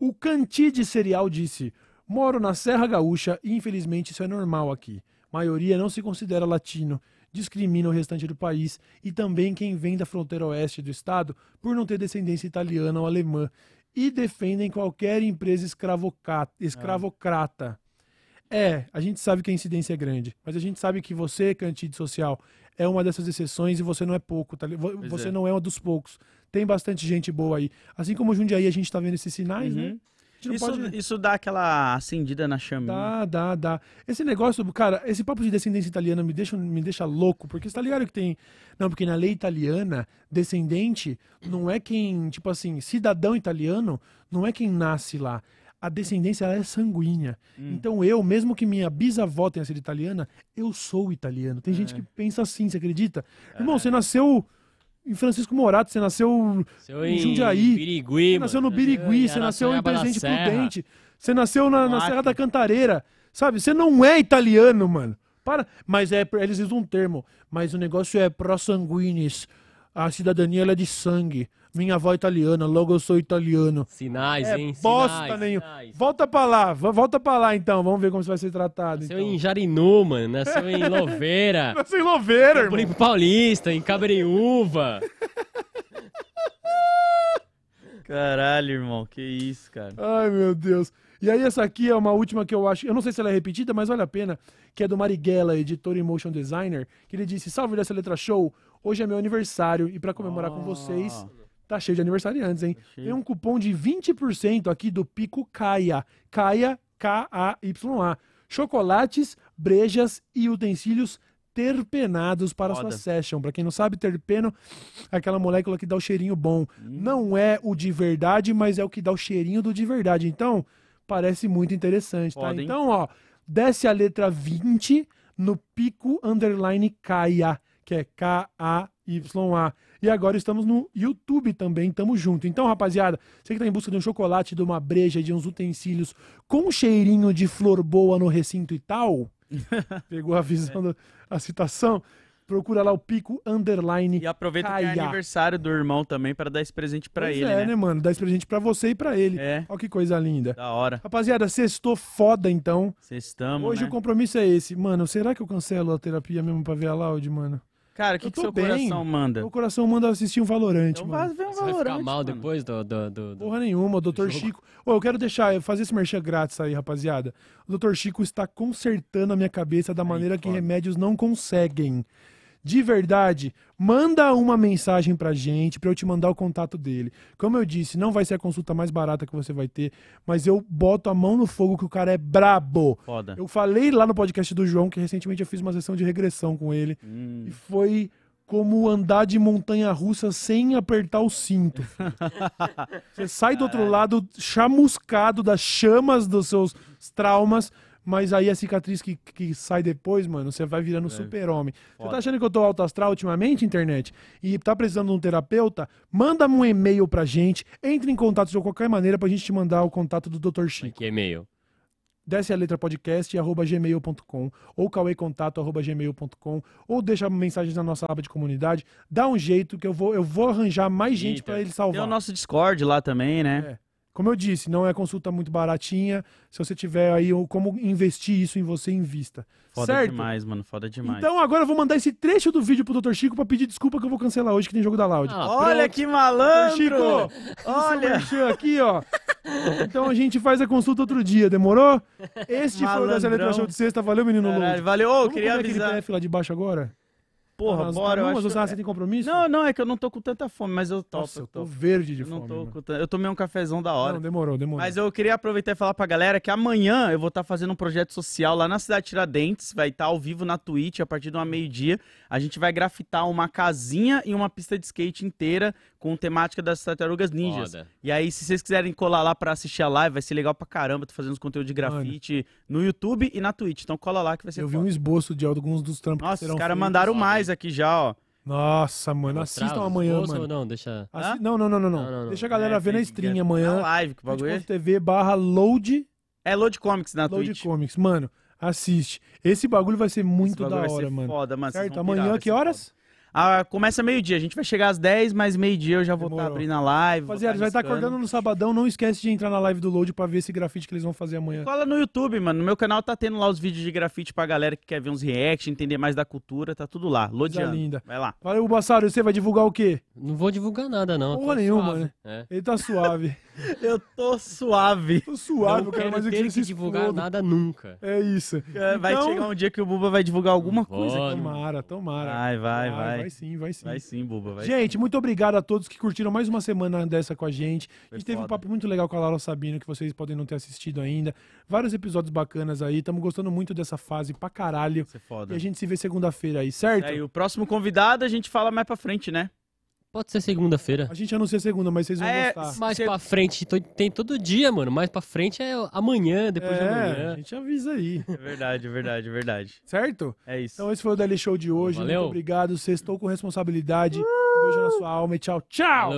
O Canti de Cereal disse: Moro na Serra Gaúcha e infelizmente isso é normal aqui. Maioria não se considera latino, discrimina o restante do país e também quem vem da fronteira oeste do estado por não ter descendência italiana ou alemã e defendem qualquer empresa escravocrata. É, a gente sabe que a incidência é grande, mas a gente sabe que você, Cantide Social, é uma dessas exceções e você não é pouco, tá? Você é. não é um dos poucos. Tem bastante gente boa aí. Assim como o Jundiaí a gente tá vendo esses sinais, né? Uhum. Não Isso, pode... isso dá aquela acendida na chaminha. Dá, dá, dá. Esse negócio, cara, esse papo de descendência italiana me deixa, me deixa louco, porque você tá ligado que tem. Não, porque na lei italiana, descendente não é quem, tipo assim, cidadão italiano não é quem nasce lá. A descendência ela é sanguínea. Hum. Então eu, mesmo que minha bisavó tenha sido italiana, eu sou italiano. Tem É. gente que pensa assim, você acredita? Irmão, você nasceu em Francisco Morato, você nasceu Seu em Jundiaí, Birigui, você nasceu no. Birigui, você nasceu em Presidente. Prudente, você nasceu na, na. Serra da Cantareira, sabe? Você não é italiano, mano. Para. Mas é, eles usam um termo, mas o negócio é pró-sanguinis. A cidadania é de sangue. Minha avó é italiana, logo eu sou italiano. Sinais, É hein? bosta Sinais, nenhuma. sinais. Volta pra lá, vo- volta pra lá então, vamos ver como você vai ser tratado. Nasceu Então. em Jarinu, mano. Nasceu em Louveira. Nasceu em Louveira, irmão. Paulista, em Cabreúva. Caralho, irmão. Que isso, cara. Ai, meu Deus. E aí, essa aqui é uma última que eu acho. Eu não sei se ela é repetida, mas vale a pena. Que é do Marighella, editor e motion designer. Que ele disse: Salve dessa letra show. Hoje é meu aniversário. E pra comemorar com vocês, tá cheio de aniversariantes, hein? cheio. Tem um cupom de 20% aqui do Pico Caia. Caia, K-A-Y-A. Chocolates, brejas e utensílios terpenados para Foda. sua session. Pra quem não sabe, terpeno é aquela molécula que dá o cheirinho bom. Não é o de verdade, mas é o que dá o cheirinho do de verdade. Então, parece muito interessante, tá? Foda, hein? Então, ó, desce a letra 20 no pico underline Caia, que é K-A-Y-A. E agora estamos no YouTube também, tamo junto. Então, rapaziada, você que tá em busca de um chocolate, de uma breja, de uns utensílios com cheirinho de flor boa no recinto e tal, pegou a visão da a citação, procura lá o pico underline E aproveita que é Caia. aniversário do irmão também pra dar esse presente pra Pois ele, é, né? né, mano? Dá esse presente pra você e pra ele. É. Olha que coisa linda. Da hora. Rapaziada, sextou foda então. Vocês estamos, Hoje né? o compromisso é esse. Mano, será que eu cancelo a terapia mesmo pra ver a Loud, mano? Cara, o que, que seu bem. coração manda? O coração manda assistir um Valorante, Então mano. vai ver um Você vai ficar mal mano. depois do... do, do, do- Porra nenhuma, o Dr. Chico. Ô, eu quero deixar, fazer esse merchan grátis aí, rapaziada. O Dr. Chico está consertando a minha cabeça da maneira que foda. remédios não conseguem. De verdade, manda uma mensagem pra gente, pra eu te mandar o contato dele. Como eu disse, não vai ser a consulta mais barata que você vai ter, mas eu boto a mão no fogo que o cara é brabo. Foda. Eu falei lá no podcast do João que recentemente eu fiz uma sessão de regressão com ele. Hum. E foi como andar de montanha russa sem apertar o cinto. Você sai do outro lado chamuscado das chamas dos seus traumas, mas aí a cicatriz que, que sai depois, mano, você vai virando super-homem. Você tá achando que eu tô alto astral ultimamente, internet? E tá precisando de um terapeuta? Manda um e-mail pra gente, entre em contato de qualquer maneira pra gente te mandar o contato do Dr. Chico. Que e-mail. Desce a letra podcast arroba gmail.com ou cauêcontato arroba gmail.com ou deixa mensagens na nossa aba de comunidade. Dá um jeito que eu vou, eu vou arranjar mais gente pra ele Tem salvar. o nosso Discord lá também, né? É. Como eu disse, não é consulta muito baratinha. Se você tiver aí como investir isso em você, invista. Foda certo? demais, mano. Foda demais. Então agora eu vou mandar esse trecho do vídeo pro Dr. Chico pra pedir desculpa que eu vou cancelar hoje que tem jogo da Loud. Ah, Olha pronto. que Dr. malandro! Chico, Olha! aqui, ó. Então a gente faz a consulta outro dia, demorou? Este foi o Dessa Letra Malandrão. Show de sexta. Valeu, menino Caralho, Loud. valeu. Vamos queria aquele avisar. PF lá de baixo agora? Porra, Ah, bora. Eu vamos, acho... você tem compromisso? Não, não, é que eu não tô com tanta fome, mas eu topo. Nossa, eu eu tô topo. verde de Eu não fome. tô mano. com tan- Eu tomei um cafezão da hora. Não, demorou, demorou. Mas eu queria aproveitar e falar pra galera que amanhã eu vou estar fazendo um projeto social lá na cidade de Tiradentes. Vai estar ao vivo na Twitch a partir de uma meio-dia. A gente vai grafitar uma casinha e uma pista de skate inteira com temática das tartarugas ninjas. Foda. E aí, se vocês quiserem colar lá pra assistir a live, vai ser legal pra caramba. Tô fazendo os conteúdos de grafite no YouTube e na Twitch. Então cola lá que vai ser Eu vi foda. um esboço de alguns dos trampos que Nossa, serão os caras mandaram foda, mais aqui já, ó. Nossa, mano, assistam amanhã, mano. não, deixa... Assi-? Não, não, não, não, não. Não. Deixa a galera É, ver na stream Na amanhã. live, que bagulho é... twitch.tv barra load, É Load Comics na load Twitch. comics. Mano, assiste. Esse bagulho vai ser Esse muito bagulho da vai hora, ser mano. Foda, mano. Certo? Amanhã, que horas? Ah, começa meio-dia. A gente vai chegar às 10, mas meio-dia eu já vou estar Demorou. abrindo a live. Rapaziada, tá vai estar riscando. acordando no sabadão. Não esquece de entrar na live do Load pra ver esse grafite que eles vão fazer amanhã. Cola no YouTube, mano. No meu canal tá tendo lá os vídeos de grafite pra galera que quer ver uns react, entender mais da cultura. Tá tudo lá. Lodiano. linda. Vai lá. Valeu, Bassaro. Você vai divulgar o quê? Não vou divulgar nada, não. Porra nenhuma, suave. né? É. Ele tá suave. Eu tô suave. Tô suave, não eu quero quero mais é que que se divulgar exploda. nada nunca. É isso. Vai Então- chegar um dia que o Buba vai divulgar alguma coisa. Bora. Tomara, tomara. Vai, vai, vai. Vai sim, vai sim. Vai sim, Buba. Vai Gente, muito obrigado a todos que curtiram mais uma semana dessa com a gente. A Foi gente teve um papo muito legal com a Laura Sabino, que vocês podem não ter assistido ainda. Vários episódios bacanas aí. Estamos gostando muito dessa fase pra caralho. Vai ser foda. E a gente se vê segunda-feira aí, certo? Aí, o próximo convidado a gente fala mais pra frente, né? Pode ser segunda-feira. A gente anuncia segunda, mas vocês vão É, gostar. Mais Cê- pra frente, tem todo dia, mano. Mais pra frente é amanhã, depois de É, amanhã. a gente avisa aí, É verdade, é verdade, é verdade. certo? É isso. Então esse foi o Daily Show de hoje. Valeu. Muito obrigado. Sextou com responsabilidade. Um beijo na sua alma e tchau, tchau!